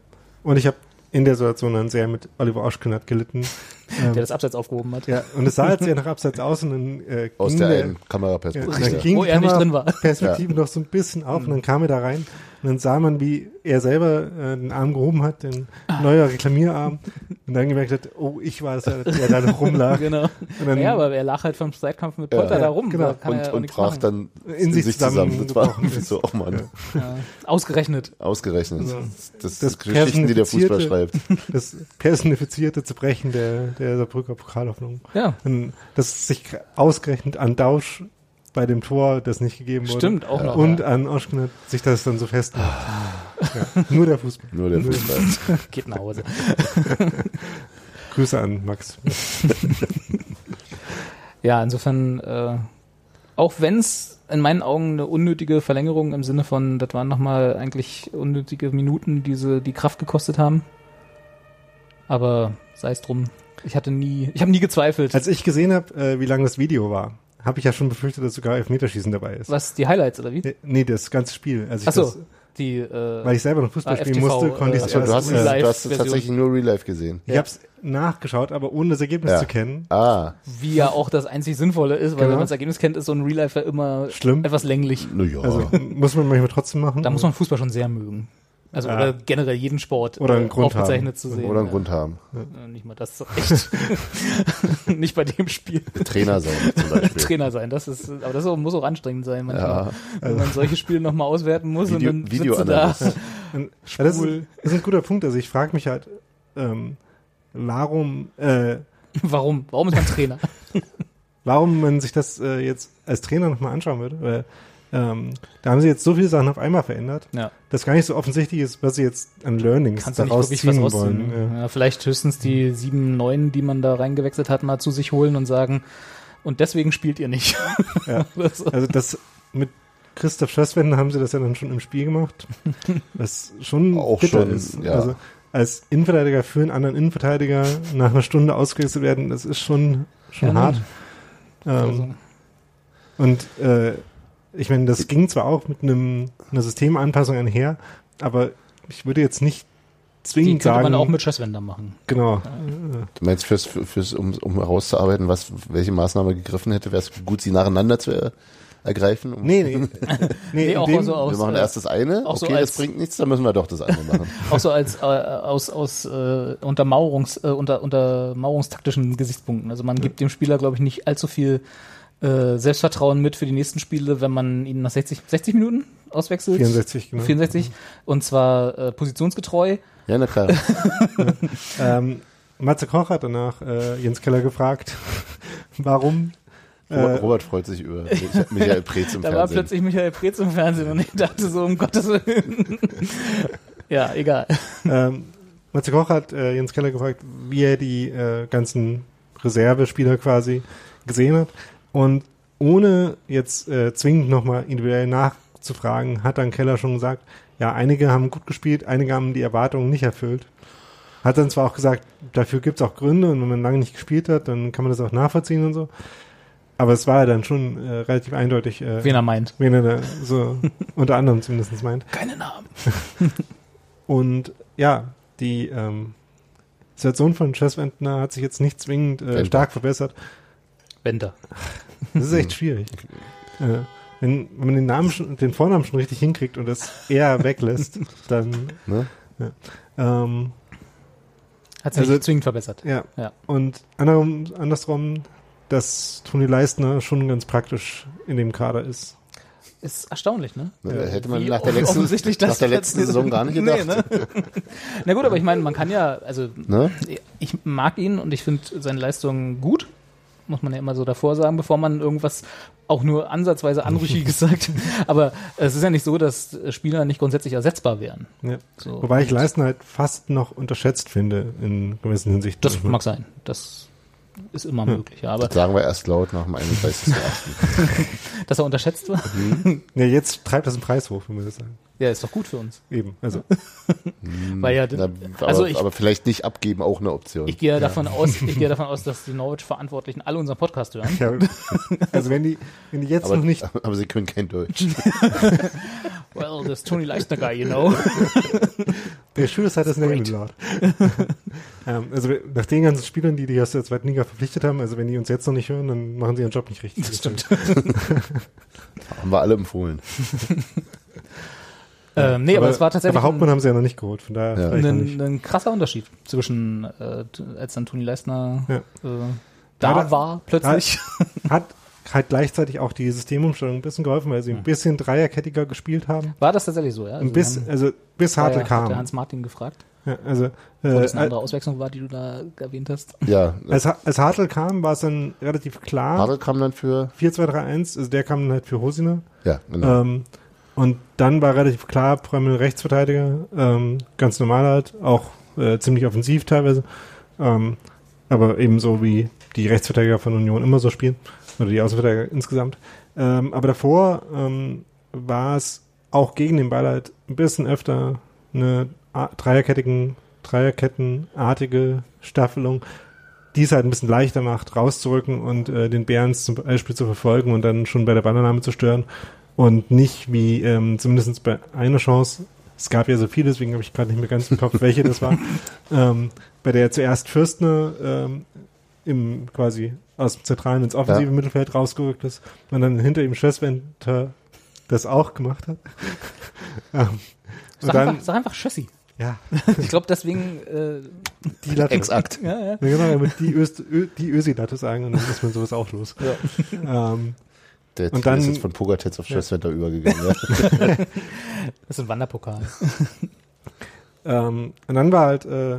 Und ich habe in der Situation dann sehr mit Oliver Oschkenat gelitten. [laughs] der ähm, das Abseits aufgehoben hat. Ja, und es sah jetzt sehr nach Abseits aus und dann äh, Aus der, der Kameraperspektive. Ja, ging Wo er nicht drin war. Perspektive ja. noch so ein bisschen auf und dann kam er da rein und dann sah man, wie er selber äh, den Arm gehoben hat, den ah. neuer Reklamierarm. Und dann gemerkt hat, oh, ich war es, der, der da noch rumlag. [laughs] genau. Dann, ja, aber er lag halt vom Streitkampf mit Polter ja, da rum. Genau. und, und brach machen. dann in, sich zusammen. zusammen. Das war [laughs] so, oh Mann. Ja. Ausgerechnet. Ausgerechnet. Also, das, das Geschichten, die der Fußball schreibt. [laughs] Das personifizierte Zerbrechen der, der Saarbrücker Pokalhoffnung. Ja. Und das sich ausgerechnet an Dausch bei dem Tor, das nicht gegeben wurde. Stimmt, auch noch. Und ja. an Oschknet sich das dann so festmacht. ja, nur der Fußball. Nur der Fußball. [laughs] Geht nach Hause. [laughs] Grüße an Max. [laughs] Ja, insofern, äh, auch wenn es in meinen Augen eine unnötige Verlängerung im Sinne von, das waren nochmal eigentlich unnötige Minuten, die sie die Kraft gekostet haben. Aber sei es drum. Ich hatte nie, ich habe nie gezweifelt. Als ich gesehen habe, äh, wie lang das Video war, habe ich ja schon befürchtet, dass sogar Elfmeterschießen dabei ist. Was, die Highlights oder wie? Äh, Nee, das ganze Spiel. Also ich Ach so, das, die, äh, weil ich selber noch Fußball Ah, spielen FTV, musste, konnte ich äh, es Achso, du hast, erst. es, Äh, du hast es tatsächlich nur Real Life gesehen. ich habe es nachgeschaut, aber ohne das Ergebnis Ja. zu kennen. Ah, wie ja auch das einzig Sinnvolle ist, weil Genau. wenn man das Ergebnis kennt, ist so ein Real Life ja immer Schlimm. etwas länglich. na ja. Also muss man manchmal trotzdem machen. Da muss man Fußball schon sehr mögen. Also Ja. oder generell jeden Sport Oder einen äh, Grund aufgezeichnet haben. zu sehen. Oder einen ja. Grund haben. Äh, Nicht mal das echt. [laughs] nicht bei dem Spiel. Trainer sein zum Beispiel. [laughs] Trainer sein, das ist, aber das muss auch anstrengend sein manchmal. Ja. Wenn man solche Spiele nochmal auswerten muss Video- und dann sitzt du da. [laughs] Ja, das, ist, Schwul. das ist ein guter Punkt. Also ich frage mich halt, ähm, warum, äh, Warum? Warum ist man Trainer? warum man sich das äh, jetzt als Trainer nochmal anschauen würde. Weil ähm, da haben sie jetzt so viele Sachen auf einmal verändert, Ja, dass gar nicht so offensichtlich ist, was sie jetzt an Learnings kannst du nicht daraus wirklich was ziehen wollen. Ja. Ja, vielleicht höchstens die sieben, neun, die man da reingewechselt hat, mal zu sich holen und sagen, und deswegen spielt ihr nicht. Ja. [laughs] Also das mit Christoph Schösswende haben sie das ja dann schon im Spiel gemacht, was schon [laughs] Auch bitter schon, ist. ja. Also als Innenverteidiger für einen anderen Innenverteidiger nach einer Stunde ausgewechselt werden, das ist schon schon Ja, hart. Ähm, Also, Und äh, ich meine, das ging zwar auch mit einem, einer Systemanpassung einher, aber ich würde jetzt nicht die zwingend könnte sagen, man auch mit Schösswender machen. genau. Du meinst, fürs, fürs, um, um herauszuarbeiten, was, welche Maßnahme gegriffen hätte, wäre es gut, sie nacheinander zu er, ergreifen? Um, Nee, nee. [laughs] nee, Nee, auch dem, so aus, wir machen äh, erst das eine, auch so okay, als- das bringt nichts, dann müssen wir doch das andere machen. [laughs] Auch so als äh, aus, aus äh, Untermauerungs, äh, unter, untermauerungstaktischen Gesichtspunkten. Also man gibt dem Spieler, glaube ich, nicht allzu viel äh, Selbstvertrauen mit für die nächsten Spiele, wenn man ihn nach 60, 60 Minuten auswechselt. 64, genau. 64. Und zwar äh, positionsgetreu. Ja, na klar. [laughs] Ähm, Matze Koch hat danach äh, Jens Keller gefragt, [laughs] warum Robert, äh, Robert freut sich über Michael Preetz im Da war Fernsehen. plötzlich Michael Preetz im Fernsehen und ich dachte so, um Gottes Willen. [laughs] ja, egal. ähm, Matze Koch hat äh, Jens Keller gefragt, wie er die äh, ganzen Reservespieler quasi gesehen hat. Und ohne jetzt äh, zwingend nochmal individuell nachzufragen, hat dann Keller schon gesagt, ja, einige haben gut gespielt, einige haben die Erwartungen nicht erfüllt. Hat dann zwar auch gesagt, dafür gibt's auch Gründe und wenn man lange nicht gespielt hat, dann kann man das auch nachvollziehen und so. Aber es war ja dann schon äh, relativ eindeutig, äh, Wen er meint. wen er da so [laughs] unter anderem zumindest meint. Keine Namen. [laughs] Und ja, die ähm, Situation von Chesswendner hat sich jetzt nicht zwingend äh, stark verbessert. Wender. Das ist echt schwierig. Äh, wenn, wenn man den Namen schon, den Vornamen schon richtig hinkriegt und das eher weglässt, [laughs] dann Ne? ähm, Hat sich Also- zwingend verbessert. ja. Ja. Und andersrum, andersrum, dass Toni Leistner schon ganz praktisch in dem Kader ist. Ist erstaunlich, ne? Ne, Ja. Hätte man nach der letzten, nach der letzten Saison gar nicht gedacht. Nee, ne? Na gut, aber ich meine, man kann ja, also ne? ich mag ihn und ich finde seine Leistung gut. Muss man ja immer so davor sagen, bevor man irgendwas auch nur ansatzweise Anrüchiges [laughs] sagt. Aber es ist ja nicht so, dass Spieler nicht grundsätzlich ersetzbar wären. Ja. So. Wobei ich Leistner halt fast noch unterschätzt finde in gewissen Hinsichten. Das mag sein. Das ist immer möglich. Ja, aber Das sagen wir erst laut nach dem 31.8. [laughs] dass er unterschätzt war, Ja, jetzt treibt das den Preis hoch, wenn wir das sagen. Ja, ist doch gut für uns. Eben. Also Weil ja, Na, aber, also ich, aber vielleicht nicht abgeben auch eine Option. ich gehe ja davon aus, ich gehe [laughs] davon aus, dass die Norwich-Verantwortlichen alle unseren Podcast hören. Ja, also wenn die, wenn die jetzt aber, noch nicht, [laughs] aber sie können kein Deutsch. [laughs] Well, this Tony Leistner guy, you know. der Schulz hat das Name laut. ähm, also nach den ganzen Spielern, die die aus der zweiten Liga verpflichtet haben, also wenn die uns jetzt noch nicht hören, dann machen sie ihren Job nicht richtig. Das stimmt. Haben wir alle empfohlen. Ähm, nee, aber, es war tatsächlich Aber Hauptmann ein, haben sie ja noch nicht geholt, von daher Ja. vielleicht noch nicht. ein, ein krasser Unterschied zwischen, äh, als dann Toni Leistner Ja. äh, da da- war plötzlich. Hat halt gleichzeitig auch die Systemumstellung ein bisschen geholfen, weil sie ein bisschen dreierkettiger gespielt haben. War das tatsächlich so, ja? Also Ein bisschen, also bis Hartl ja, hat der kam. Hans Martin gefragt. Ja, also, äh, Wo das eine andere Auswechslung war, die du da erwähnt hast. Ja, als, als Hartl kam, war es dann relativ klar. Hartl kam dann für 4-2-3-1, also der kam dann halt für Hosiner. Ja, genau. Ähm, und dann war relativ klar, Prömmel Rechtsverteidiger, ähm, ganz normal halt, auch äh, ziemlich offensiv teilweise. Ähm, aber ebenso wie die Rechtsverteidiger von Union immer so spielen, oder die Außenverteidiger insgesamt. Ähm, aber davor ähm, war es auch gegen den Ball halt ein bisschen öfter eine dreierkettigen, dreierkettenartige Staffelung, die es halt ein bisschen leichter macht, rauszurücken und äh, den Bärens zum Beispiel zu verfolgen und dann schon bei der Ballannahme zu stören und nicht wie ähm, zumindest bei einer Chance, es gab ja so viele, deswegen habe ich gerade nicht mehr ganz im Kopf, [laughs] welche das war, ähm, bei der zuerst Fürstner ähm, im quasi aus dem Zentralen ins offensive ja. Mittelfeld rausgerückt ist und dann hinter ihm Schwestwenter das auch gemacht hat. [laughs] ähm, sag, dann, einfach, sag einfach Schössi. Ja. [laughs] ich glaube deswegen äh, die Latte. Exakt. Ja, ja. ja genau, die, Öst, Ö, die Ösi-Latte sagen und dann ist man sowas auch los. Ja. Ähm, der und dann, ist jetzt von Pogatetz auf Schwestwetter ja. übergegangen. Ja. [laughs] das ist ein Wanderpokal. [laughs] ähm, und dann war halt, äh,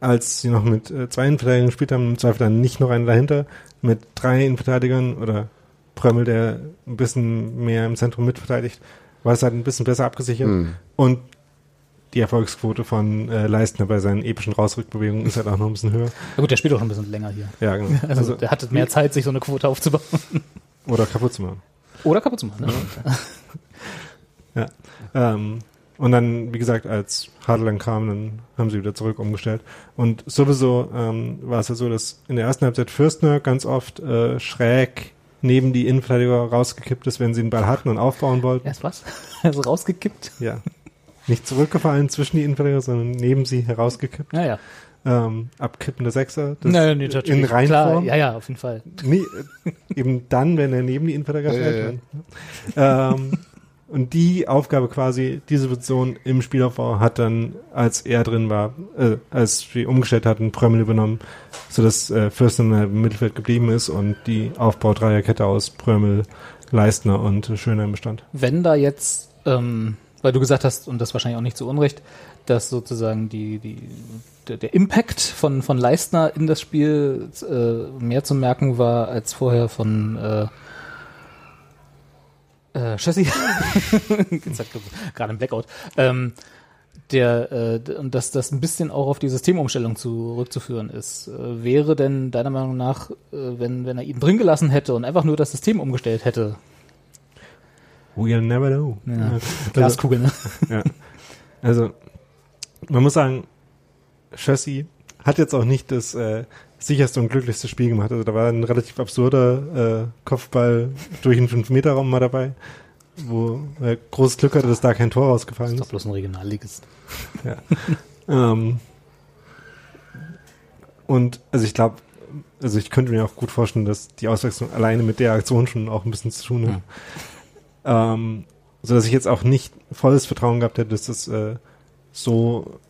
als sie noch mit äh, zwei Innenverteidigern gespielt haben, im Zweifel dann nicht noch einen dahinter, mit drei Innenverteidigern oder Prömmel, der ein bisschen mehr im Zentrum mitverteidigt, war es halt ein bisschen besser abgesichert. Mhm. Und die Erfolgsquote von äh, Leistner bei seinen epischen Rausrückbewegungen ist halt auch noch ein bisschen höher. Ja gut, der spielt auch schon ein bisschen länger hier. Ja, genau. [laughs] Also, also der hatte mehr Zeit, sich so eine Quote aufzubauen. Oder kaputt zu machen. Oder kaputt zu machen, ne? [laughs] ja. Ähm, und dann, wie gesagt, als Hadel dann kam, dann haben sie wieder zurück umgestellt. Und sowieso ähm, war es ja so, dass in der ersten Halbzeit Fürstner ganz oft äh, schräg neben die Innenverteidiger rausgekippt ist, wenn sie den Ball hatten und aufbauen wollten. Erst was? [laughs] Also rausgekippt? Ja. Nicht zurückgefallen zwischen die Innenverteidiger, sondern neben sie herausgekippt. Ja, ja. Ähm, abkippende Sechser. Das Nein, nee, in Reinform. Klar, ja, ja, auf jeden Fall. Nee, eben dann, wenn er neben die Innenverteidiger fällt. Ja, ja. Ähm, und die Aufgabe quasi, diese Position im Spielaufbau hat dann, als er drin war, äh, als wir umgestellt hatten, Prömmel übernommen, sodass äh, Fürsten im Mittelfeld geblieben ist und die Aufbau-Dreierkette aus Prömmel, Leistner und Schönheim bestand. Wenn da jetzt, ähm, weil du gesagt hast, und das wahrscheinlich auch nicht zu Unrecht, dass sozusagen die, die, der, der Impact von, von Leistner in das Spiel äh, mehr zu merken war als vorher von äh, äh, Chassis, [laughs] gerade im Blackout, ähm, der äh, und dass das ein bisschen auch auf die Systemumstellung zurückzuführen ist. Äh, wäre denn deiner Meinung nach, äh, wenn, wenn er ihn drin gelassen hätte und einfach nur das System umgestellt hätte? We'll never know. Ja. Glaskugel, ne? Ja. Also, man muss sagen, Chassis hat jetzt auch nicht das äh, sicherste und glücklichste Spiel gemacht. Also da war ein relativ absurder äh, Kopfball durch den 5-Meter-Raum mal dabei, wo er großes Glück hatte, dass da kein Tor rausgefallen ist. Das ist doch bloß ein Regionalligist. ja. ähm, und also ich glaube, also ich könnte mir auch gut vorstellen, dass die Auswechslung alleine mit der Aktion schon auch ein bisschen zu tun hat. Ja. Ähm, so dass ich jetzt auch nicht volles Vertrauen gehabt hätte, dass das äh, so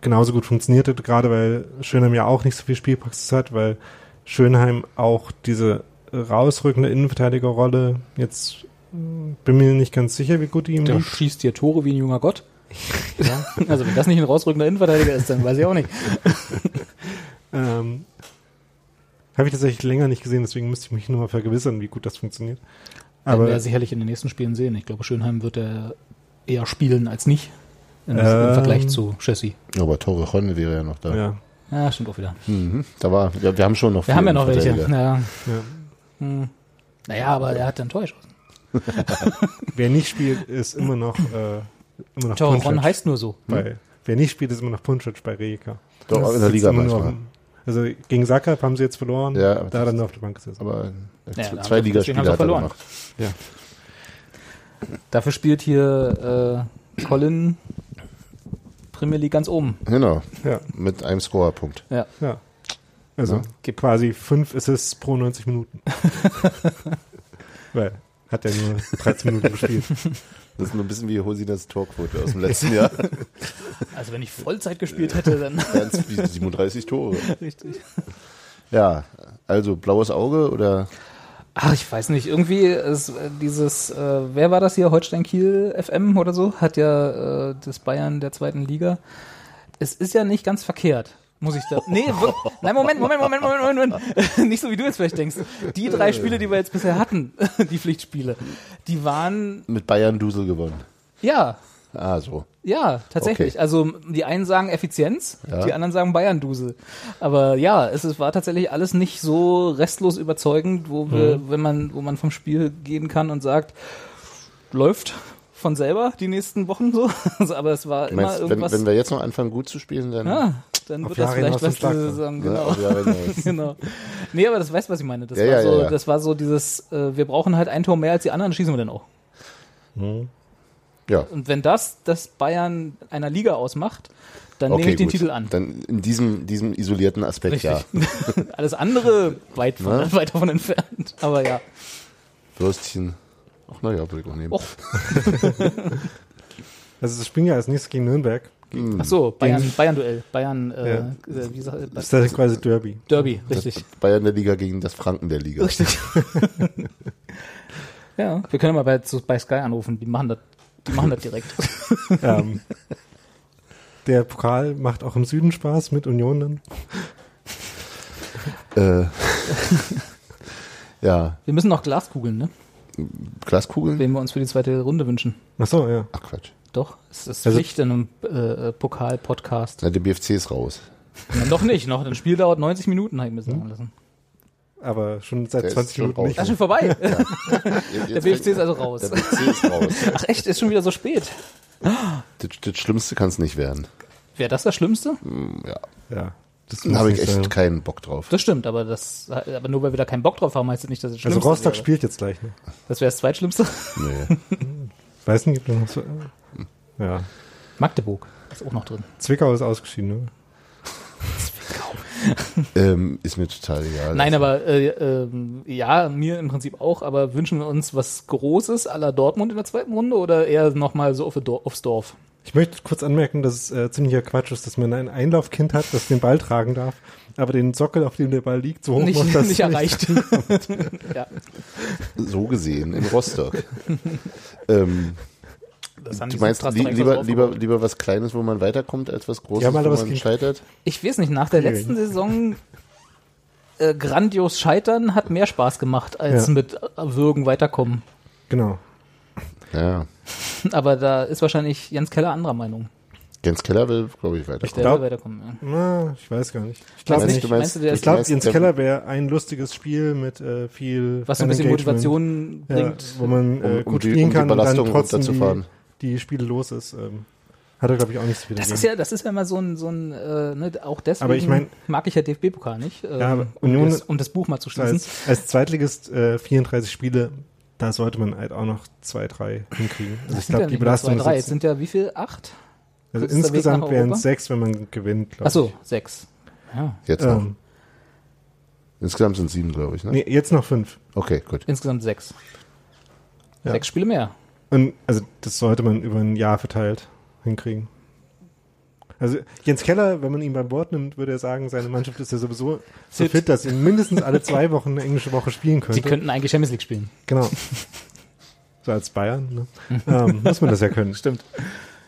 genauso gut funktionierte, gerade weil Schönheim ja auch nicht so viel Spielpraxis hat, weil Schönheim auch diese rausrückende Innenverteidigerrolle jetzt bin mir nicht ganz sicher, wie gut die ihm Der liegt. schießt dir Tore wie ein junger Gott. [laughs] ja. Also wenn das nicht ein rausrückender Innenverteidiger ist, dann weiß ich auch nicht. [laughs] ähm, Habe ich tatsächlich länger nicht gesehen, deswegen müsste ich mich nur mal vergewissern, wie gut das funktioniert. Aber werden wir sicherlich in den nächsten Spielen sehen. Ich glaube, Schönheim wird er eher spielen als nicht im, ähm, Vergleich zu Chassis. Aber Torrejon wäre ja noch da. Ja. Ja, stimmt auch wieder. Mhm. Da war, ja, wir haben schon noch Wir haben ja noch welche. Ja. ja. Hm. Naja, aber er hat dann Tor geschossen. [laughs] wer nicht spielt, ist immer noch, äh, immer noch Torrejon heißt nur so. Bei, wer nicht spielt, ist immer noch Punschitsch bei Rijeka. Doch, das in der Liga manchmal. also gegen Sackab haben sie jetzt verloren. Ja, da hat er nur auf der Bank gesessen. Aber ja, zwei Ligaspiele hat er verloren. gemacht. Ja. Dafür spielt hier äh, Colin Premier League ganz oben. Genau. Ja. Mit einem Scorerpunkt. Ja. ja. Also ja. gibt quasi fünf Assists pro 90 Minuten. [laughs] Weil hat er nur 13 Minuten gespielt. Das ist nur ein bisschen wie Hosinas Torquote aus dem letzten Jahr. [laughs] Also wenn ich Vollzeit gespielt hätte, dann. [laughs] Es 37 Tore. Richtig. Ja, also blaues Auge oder? Ach, ich weiß nicht. Irgendwie ist äh, dieses, äh, wer war das hier? Holstein Kiel FM oder so? Hat ja äh, das Bayern der zweiten Liga. Es ist ja nicht ganz verkehrt. Muss ich da. Nee, [laughs] nein, Moment, Moment, Moment, Moment, Moment, Moment. [laughs] Nicht so wie du jetzt vielleicht denkst. Die drei Spiele, die wir jetzt bisher hatten, [laughs] die Pflichtspiele, die waren. Mit Bayern Dusel gewonnen. Ja. Ah, so. Ja, tatsächlich. Okay. Also die einen sagen Effizienz, ja. die anderen sagen Bayern-Dusel. Aber ja, es, es, war tatsächlich alles nicht so restlos überzeugend, wo wir, mhm. wenn man, wo man vom Spiel gehen kann und sagt, läuft von selber die nächsten Wochen so. [laughs] Also, aber es war immer meinst, irgendwas. Wenn, wenn wir jetzt noch anfangen, gut zu spielen, dann. Ja, dann wird das vielleicht was zu sagen. Genau. Ja, [laughs] genau. Nee, aber das weißt, was ich meine. Das, ja, war, so, das war so dieses, äh, wir brauchen halt ein Tor mehr als die anderen, schießen wir dann auch. Mhm. Ja. Und wenn das das Bayern einer Liga ausmacht, dann okay, nehme ich den gut. Titel an. Dann in diesem, diesem isolierten Aspekt, Richtig. ja. [laughs] Alles andere weit, von, ne? weit davon entfernt. Aber ja. Würstchen. Ach naja, würde ich auch nehmen. [laughs] also das Spielen ja als nächstes gegen Nürnberg. Ach so, Bayern, Bayern-Duell. Bayern, äh, ja. äh, wie sagt, das ist quasi Derby. Derby, richtig. Das Bayern der Liga gegen das Franken der Liga. Richtig. [laughs] ja, wir können mal bei, bei Sky anrufen, die machen das die machen das direkt. [laughs] ähm, der Pokal macht auch im Süden Spaß mit Union dann. Äh, [laughs] ja. Wir müssen noch Glaskugeln, ne? Glaskugeln? Wen wir uns für die zweite Runde wünschen. Ach so, ja. Ach Quatsch. Doch, es ist also, Pflicht in einem äh, Pokal-Podcast. Na, der BFC ist raus. Ja, noch nicht, noch. Das Spiel dauert 90 Minuten, habe ich mir sagen hm? lassen aber schon seit der 20 Minuten nicht. Ach, schon vorbei. Ja. der BFC ist also raus. Der BFC ist raus. Ach echt, ist schon wieder so spät. Das, das Schlimmste kann es nicht werden. Wäre das das Schlimmste? Mm, ja. Ja. Da habe ich echt sein. keinen Bock drauf. Das stimmt, aber das, aber nur weil wir da keinen Bock drauf haben, heißt das nicht, dass es also Schlimmste Also Rostock wäre. spielt jetzt gleich, ne? Das wäre das Zweitschlimmste? Nee. [laughs] Weiß nicht, gibt es noch so, ja. Magdeburg ist auch noch drin. Zwickau ist ausgeschieden, ne? Ähm, ist mir total egal. Nein, aber äh, äh, ja, mir im Prinzip auch, aber wünschen wir uns was Großes aller Dortmund in der zweiten Runde oder eher nochmal so auf Dorf, aufs Dorf? Ich möchte kurz anmerken, dass es äh, ziemlicher Quatsch ist, dass man ein Einlaufkind hat, das den Ball tragen darf, aber den Sockel, auf dem der Ball liegt, so hoch nicht, macht, dass nicht erreicht. [laughs] ja. So gesehen in Rostock. [laughs] ähm, du meinst li lieber, lieber, lieber was Kleines, wo man weiterkommt, als was Großes, ja, wo man scheitert? Ich weiß nicht, nach der letzten Saison äh, grandios scheitern hat mehr Spaß gemacht, als ja. mit Würgen weiterkommen. Genau. Ja. Aber da ist wahrscheinlich Jens Keller anderer Meinung. Jens Keller will, glaube ich, weiterkommen. Ich, glaub, weiterkommen ja. na, ich weiß gar nicht. Ich glaube nicht. Meinst, ich glaube, Jens Keller wäre ein lustiges Spiel mit äh, viel Was ein bisschen Motivation bringt. Ja, wo man äh, um, gut um spielen kann um und dann trotzdem die, die Spiele los ist. Ähm, hat er, glaube ich, auch nichts wieder. Das ist ja, das ist ja immer so ein, so ein äh, ne, auch deswegen aber ich mein, mag ich ja DFB-Pokal nicht, ähm, ja, Union, um, das, um das Buch mal zu schließen. Als, als Zweitligist äh, 34 Spiele, da sollte man halt auch noch zwei, drei hinkriegen. Also ich glaube, ja die Belastung zwei, drei. Jetzt sind ja wie viel? Acht? Also insgesamt wären es sechs, wenn man gewinnt, glaube ich. Ach so, sechs. Ja. Jetzt noch. Ähm, insgesamt sind sieben, glaube ich. Ne? Nee, jetzt noch fünf. Okay, gut. Insgesamt sechs. Ja. Sechs Spiele mehr. Und also das sollte man über ein Jahr verteilt hinkriegen. Also Jens Keller, wenn man ihn beim Wort nimmt, würde er sagen, seine Mannschaft ist ja sowieso so fit, fit dass sie mindestens alle zwei Wochen eine englische Woche spielen könnte. Sie könnten eigentlich Champions League spielen. Genau. So als Bayern, ne? ähm, muss man das ja können. Stimmt.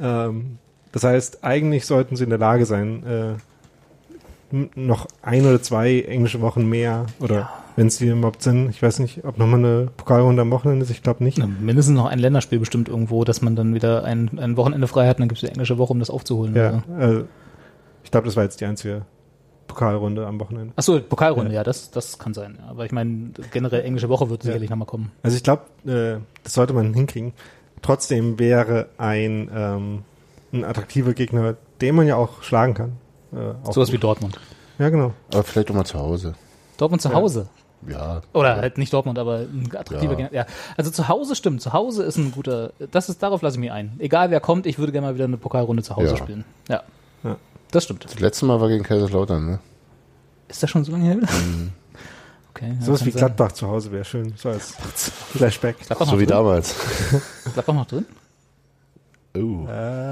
Ähm, das heißt, eigentlich sollten sie in der Lage sein, äh, noch ein oder zwei englische Wochen mehr oder ja. Wenn es die überhaupt sind. Ich weiß nicht, ob nochmal eine Pokalrunde am Wochenende ist. Ich glaube nicht. Na, mindestens noch ein Länderspiel bestimmt irgendwo, dass man dann wieder ein, ein Wochenende frei hat und dann gibt es die englische Woche, um das aufzuholen. Ja, also, ich glaube, das war jetzt die einzige Pokalrunde am Wochenende. Achso, Pokalrunde, ja, ja das, das kann sein. Ja. Aber ich meine, generell englische Woche wird sicherlich ja. nochmal kommen. Also ich glaube, äh, das sollte man hinkriegen. Trotzdem wäre ein, ähm, ein attraktiver Gegner, den man ja auch schlagen kann. Äh, Sowas wie Dortmund. Ja, genau. Aber vielleicht auch mal zu Hause. Dortmund zu Hause. Ja. Oder halt nicht Dortmund, aber ein attraktiver ja. ja. Also zu Hause stimmt. Zu Hause ist ein guter. Das ist darauf lasse ich mich ein. Egal wer kommt, ich würde gerne mal wieder eine Pokalrunde zu Hause ja. spielen. Ja. ja. Das stimmt. Das letzte Mal war gegen Kaiserslautern, ne? Ist das schon so lange her? Mhm. Okay. So was wie Gladbach zu Hause wäre schön. So als [laughs] Flashback. so wie damals. Gladbach noch drin? Oh,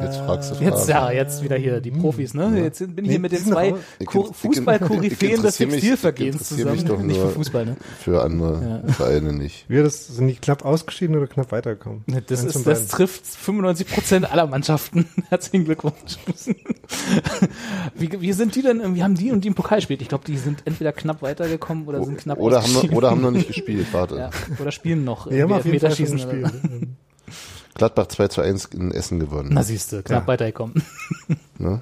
jetzt fragst du Jetzt, Fragen. ja, jetzt wieder hier die Profis, ne? Jetzt bin ich hier mit den zwei Fußball-Koryphäen des Textilvergehens zusammen. doch Nicht für Fußball, ne? Für andere Vereine nicht. Wir das, sind die knapp ausgeschieden oder knapp weitergekommen? Ne, Das, ist, das trifft 95 Prozent aller Mannschaften. [laughs] Herzlichen Glückwunsch. [laughs] wie, wie sind die denn, wie haben die und die im Pokal gespielt? Ich glaube, die sind entweder knapp weitergekommen oder sind knapp Oder haben, ausgeschieden. noch, oder haben noch nicht gespielt, warte. [laughs] ja, oder spielen noch. Wir haben auf jeden Fall schon gespielt. Gladbach 2 zu 1 in Essen gewonnen. Na siehst du, knapp Ja. weitergekommen. [laughs] Ne?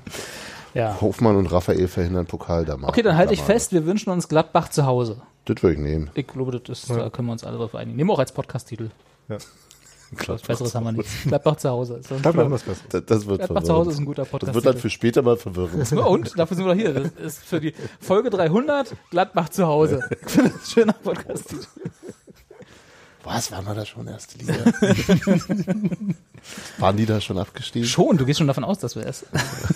Ja. Hofmann und Raphael verhindern Pokal da mal. Okay, dann halte ich fest, wir wünschen uns Gladbach zu Hause. Das würde ich nehmen. Ich glaube, das ist, da können wir uns alle drauf einigen. Nehmen wir auch als Podcast-Titel. Ja. [laughs] Was Besseres haben wir nicht. Gladbach zu Hause. Ist. Das, das wird Gladbach zu verwirrend. Hause ist ein guter Podcast. Das wird dann für später mal verwirrend. [laughs] Und dafür sind wir doch hier. Das ist für die Folge 300 Gladbach zu Hause. Ich finde das ein schöner Podcast. Was, waren wir da schon erste Liga? [laughs] Waren die da schon abgestiegen? Schon, du gehst schon davon aus, dass wir es.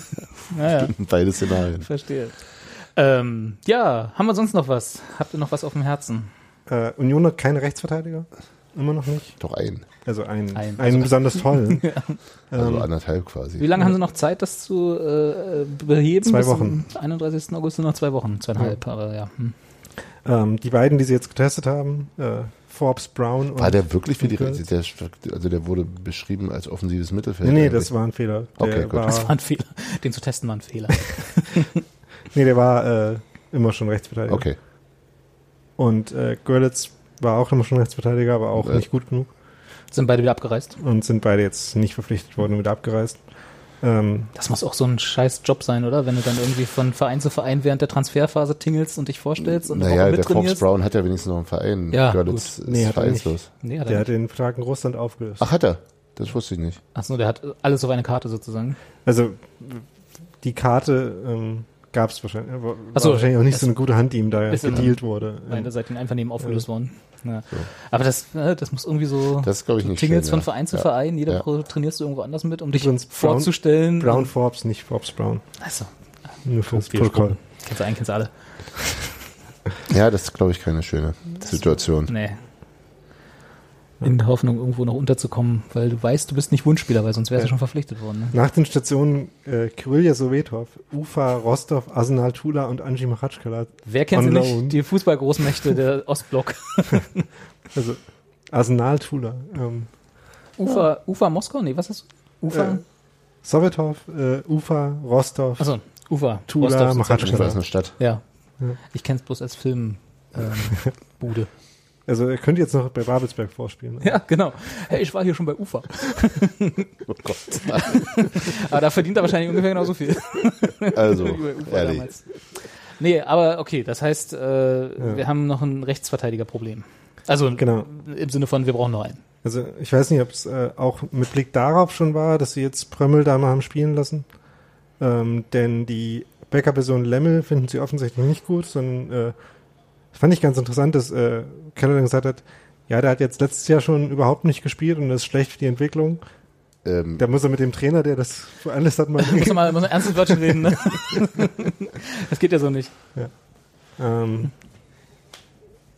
[laughs] naja, Beide Szenarien. verstehe. Ähm, ja, haben wir sonst noch was? Habt ihr noch was auf dem Herzen? Äh, Union hat keine Rechtsverteidiger. Immer noch nicht. Doch ein. Also einen, Ein. einen besonders tollen. [laughs] Also Ähm, anderthalb quasi. Wie lange haben sie noch Zeit, das zu äh, beheben? Zwei Bis Wochen. zum 31. August sind noch zwei Wochen, zweieinhalb, aber ja. Hm. ähm, die beiden, die sie jetzt getestet haben, äh, Forbes Brown und. War der wirklich für die der, Also der wurde beschrieben als offensives Mittelfeld. nee, nee, eigentlich. das war ein Fehler. Der Okay, gut. war, Das war ein Fehler. Den zu testen war ein Fehler. [laughs] nee, der war äh, immer schon Rechtsverteidiger. Okay. Und äh, Görlitz war auch immer schon Rechtsverteidiger, aber auch Ja. nicht gut genug. Sind beide wieder abgereist. Und sind beide jetzt nicht verpflichtet worden und wieder abgereist. Ähm, Das muss auch so ein scheiß Job sein, oder? Wenn du dann irgendwie von Verein zu Verein während der Transferphase tingelst und dich vorstellst und Naja, auch der Forbes mittrainierst. Brown hat ja wenigstens noch einen Verein. Ja, Görlitz gut. ist Nee, hat er nicht. vereinslos. Nee, hat der er hat den Vertrag in Russland aufgelöst. Ach, hat er? Das wusste ich nicht. Achso, der hat alles auf eine Karte sozusagen. Also die Karte ähm, gab es wahrscheinlich. War, so, wahrscheinlich auch nicht so eine gute Hand, die ihm da ist gedealt wurde. Nein, da seid ihr Einvernehmen aufgelöst worden. Ja. Aber das, äh, das muss irgendwie so. Das glaube ich, nicht tingelst schön, von ja. Verein zu Ja. Verein, jede Ja. Trainierst du irgendwo anders mit, um dich Brown- vorzustellen. Brown Forbes, nicht Forbes Brown. Also, Nur fürs wir Protokoll. Kennst du einen, kennst du alle. Ja, das ist, glaube ich, keine schöne Situation. Nee. In der Hoffnung, irgendwo noch unterzukommen, weil du weißt, du bist nicht Wunschspieler, weil sonst wärst du Ja. schon verpflichtet worden. Ne? Nach den Stationen äh, Kyrillia Sovetov, Ufa, Rostov, Arsenal Tula und Anji Machatschkala. Wer kennt sie nicht? Die Fußballgroßmächte der [laughs] Ostblock. [laughs] Also Arsenal Tula. Ähm, Ufa, Ufa Moskau? Nee, was ist Ufa? Äh, Sovetov, äh, Ufa, Rostov. Achso, Ufa. Tula, Rostov. Machatschkala. Ist eine Stadt. Ja. Ja. Ich kenn's bloß als Film. Ähm. [laughs] Also er könnte jetzt noch bei Babelsberg vorspielen. Ja, genau. Hey, ich war hier schon bei Ufa. [laughs] Oh Gott. Aber da verdient er wahrscheinlich ungefähr genauso viel. Also, ehrlich. damals. Nee, aber okay, das heißt, äh, wir haben noch ein Rechtsverteidigerproblem. Also Genau. im Sinne von, wir brauchen noch einen. Also ich weiß nicht, ob es äh, auch mit Blick darauf schon war, dass sie jetzt Prömmel da mal haben spielen lassen. Ähm, denn die Backup-Person Lemmel finden sie offensichtlich nicht gut, sondern äh, fand ich ganz interessant, dass äh, Keller dann gesagt hat, ja, der hat jetzt letztes Jahr schon überhaupt nicht gespielt und das ist schlecht für die Entwicklung. Ähm, Da muss er mit dem Trainer, der das für alles hat, mal [laughs] Muss man mal muss man ernstes Wörtchen reden, ne? [laughs] Das geht ja so nicht. ähm,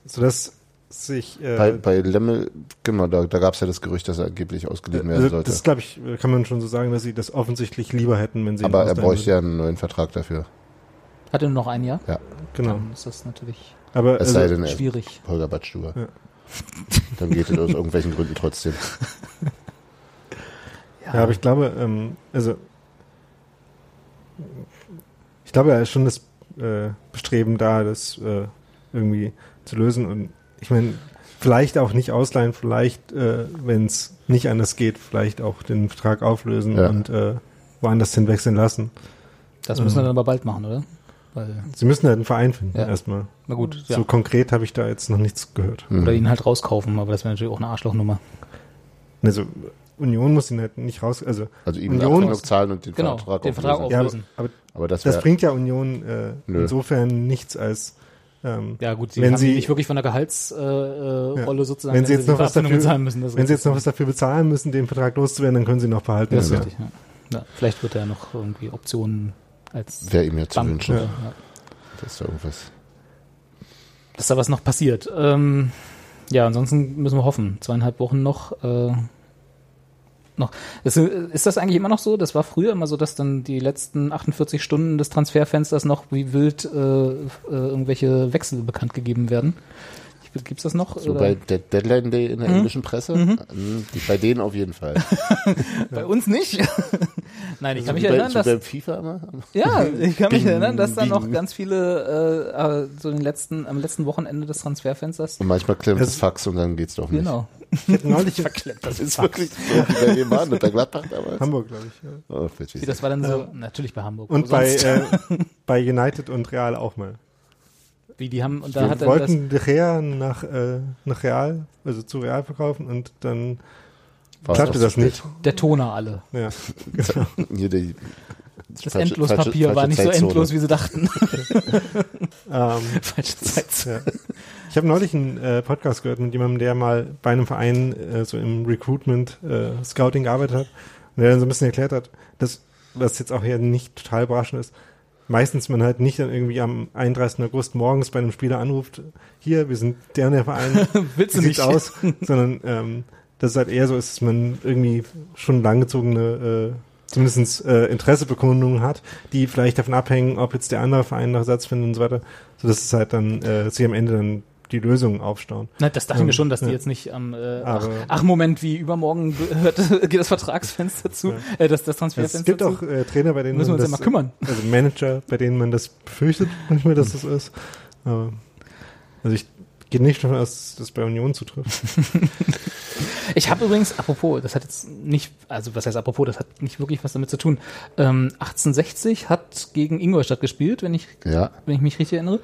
sodass sich äh, bei, bei Lemmel, genau, da, da gab es ja das Gerücht, dass er angeblich ausgeliehen werden also, sollte. das glaube ich, kann man schon so sagen, dass sie das offensichtlich lieber hätten, wenn sie Aber er bräuchte ja einen neuen Vertrag dafür. Hat er nur noch ein Jahr? Genau. Dann ist das natürlich Aber Es also, sei denn, er schwierig. Holger Badstuber. Ja. [laughs] Dann geht es aus irgendwelchen Gründen trotzdem. Ja, aber ich glaube, ähm, also ich glaube, da ist schon das äh, Bestreben da, das äh, irgendwie zu lösen. Und ich meine, vielleicht auch nicht ausleihen, vielleicht, äh, wenn es nicht anders geht, vielleicht auch den Vertrag auflösen Ja. und äh, woanders hinwechseln lassen. Das müssen wir Ähm. dann aber bald machen, oder? Weil, Sie müssen halt einen Verein finden, Ja. erstmal. na gut, So ja. konkret habe ich da jetzt noch nichts gehört. Mhm. Oder ihn halt rauskaufen, aber das wäre natürlich auch eine Arschlochnummer. Also Union muss ihn halt nicht raus, also Also ihm Union- Abfindung zahlen und den Genau, Vertrag den Vertrag auflösen. ja, aber, Auflösen. aber das, das bringt ja Union äh, insofern nichts als ähm, Ja gut, sie Wenn haben sie- nicht wirklich von der Gehaltsrolle äh, Rolle sozusagen, Wenn sie jetzt noch was dafür- bezahlen müssen. Wenn sie jetzt noch was dafür bezahlen müssen, den Vertrag loszuwerden, dann können sie ihn noch behalten. Das ist ja. richtig, ja. ja. Vielleicht wird er noch irgendwie Optionen wäre ihm ja zu Bank wünschen, ja. dass da irgendwas. dass da was noch passiert. Ähm, ja, ansonsten müssen wir hoffen. Zweieinhalb Wochen noch. Äh, noch. Ist, ist das eigentlich immer noch so? Das war früher immer so, dass dann die letzten 48 Stunden des Transferfensters noch wie wild äh, äh, irgendwelche Wechsel bekannt gegeben werden. Gibt es das noch? So oder? bei der Deadline Day in der mhm. englischen Presse? Mhm. Hm, bei denen auf jeden Fall. [laughs] bei uns nicht. [laughs] Nein, ich also kann mich bei, erinnern, so dass beim FIFA immer? ja, ich kann mich erinnern, dass da noch ganz viele äh, äh, so den letzten am letzten Wochenende des Transferfensters. Und manchmal klemmt das Fax und dann geht's doch nicht. Genau. Ich hätte neulich verklemmt. Das [laughs] ist wirklich so, bei wem waren bei Gladbach damals? Hamburg, glaube ich. Ja. Oh, Wie, das war dann so, ähm, natürlich bei Hamburg. Und bei, äh, bei United und Real auch mal. Wie die haben und da Wir hat wollten De Gea nach, äh, nach Real, also zu Real verkaufen und dann War klappte das, das nicht. Der Toner alle. Ja, genau. [laughs] Hier die, das Endlospapier war nicht so endlos, wie sie dachten. [laughs] ähm, [laughs] Falsche Zeit. Ja. Ich habe neulich einen äh, Podcast gehört mit jemandem, der mal bei einem Verein äh, so im Recruitment, äh, Scouting gearbeitet hat und der dann so ein bisschen erklärt hat, dass, was jetzt auch hier nicht total überraschend ist, meistens man halt nicht dann irgendwie am 31. August morgens bei einem Spieler anruft, hier, wir sind der und der Verein, [laughs] Willst du nicht? [laughs] aus, sondern ähm, dass es halt eher so ist, dass man irgendwie schon langgezogene äh, zumindest äh, Interessebekundungen hat, die vielleicht davon abhängen, ob jetzt der andere Verein noch Ersatz findet und so weiter, so dass es halt dann äh, sich am Ende dann die Lösungen aufstauen. Na, das dachten ähm, wir schon, dass die jetzt nicht am äh, ach, ach, Moment, wie übermorgen [laughs] hört, geht das Vertragsfenster zu, ja. äh, das, das Transferfenster Es gibt zu. auch äh, Trainer, bei denen müssen wir uns das, ja mal kümmern. [laughs] Also Manager, bei denen man das befürchtet [laughs] manchmal, dass das ist. Aber, also ich gehe nicht davon aus, dass das bei Union zutrifft. ich habe übrigens, apropos, das hat jetzt nicht, also was heißt apropos, das hat nicht wirklich was damit zu tun. Ähm, 1860 hat gegen Ingolstadt gespielt, wenn ich, ja. wenn ich mich richtig erinnere.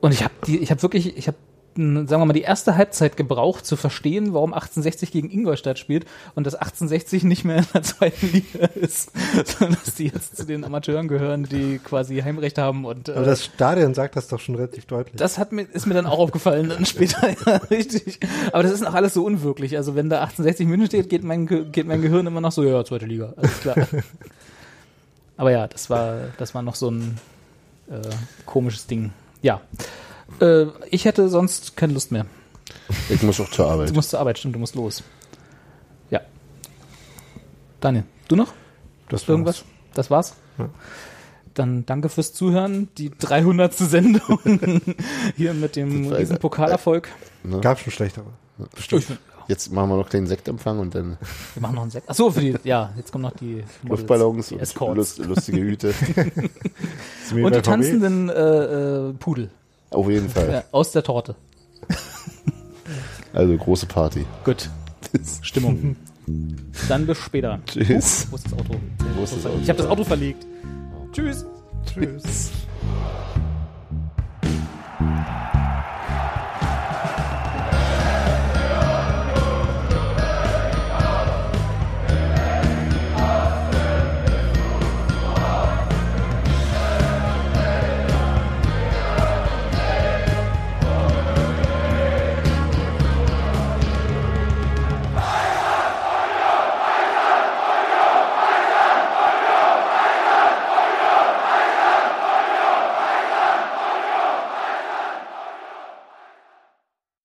Und ich habe die, ich habe wirklich, ich habe sagen wir mal, die erste Halbzeit gebraucht, zu verstehen, warum 1860 gegen Ingolstadt spielt und dass 1860 nicht mehr in der zweiten Liga ist, [laughs] sondern dass die jetzt zu den Amateuren gehören, die quasi Heimrecht haben und. Äh, Aber das Stadion sagt das doch schon relativ deutlich. Das hat mir, ist mir dann auch aufgefallen, dann später, [laughs] ja, richtig. Aber das ist auch alles so unwirklich. Also wenn da 1860 München steht, geht mein, geht mein Gehirn immer noch so, ja, zweite Liga, alles klar. [laughs] Aber ja, das war, das war noch so ein äh, komisches Ding. Ja. Äh, ich hätte sonst keine Lust mehr. Ich muss auch zur Arbeit. Du musst zur Arbeit, stimmt, du musst los. Ja. Daniel, du noch? Das Irgendwas? War's. Das war's? Ja. Dann danke fürs Zuhören. Die 300. Sendung [laughs] hier mit dem riesen Pokalerfolg. Äh, ne? Gab schon schlechtere. Bestimmt. Jetzt machen wir noch den Sektempfang und dann. Wir machen noch einen Sekt. Achso, für die, ja, jetzt kommen noch die Luftballons die und lust, lustige Hüte. [laughs] und die tanzenden äh, äh, Pudel. Auf jeden Fall. Ja, aus der Torte. [laughs] Also große Party. Gut. [laughs] Stimmung. Dann bis später. Tschüss. Oh, wo ist das Auto? Wo ist das Auto? Ich habe das Auto verlegt. Tschüss. Tschüss.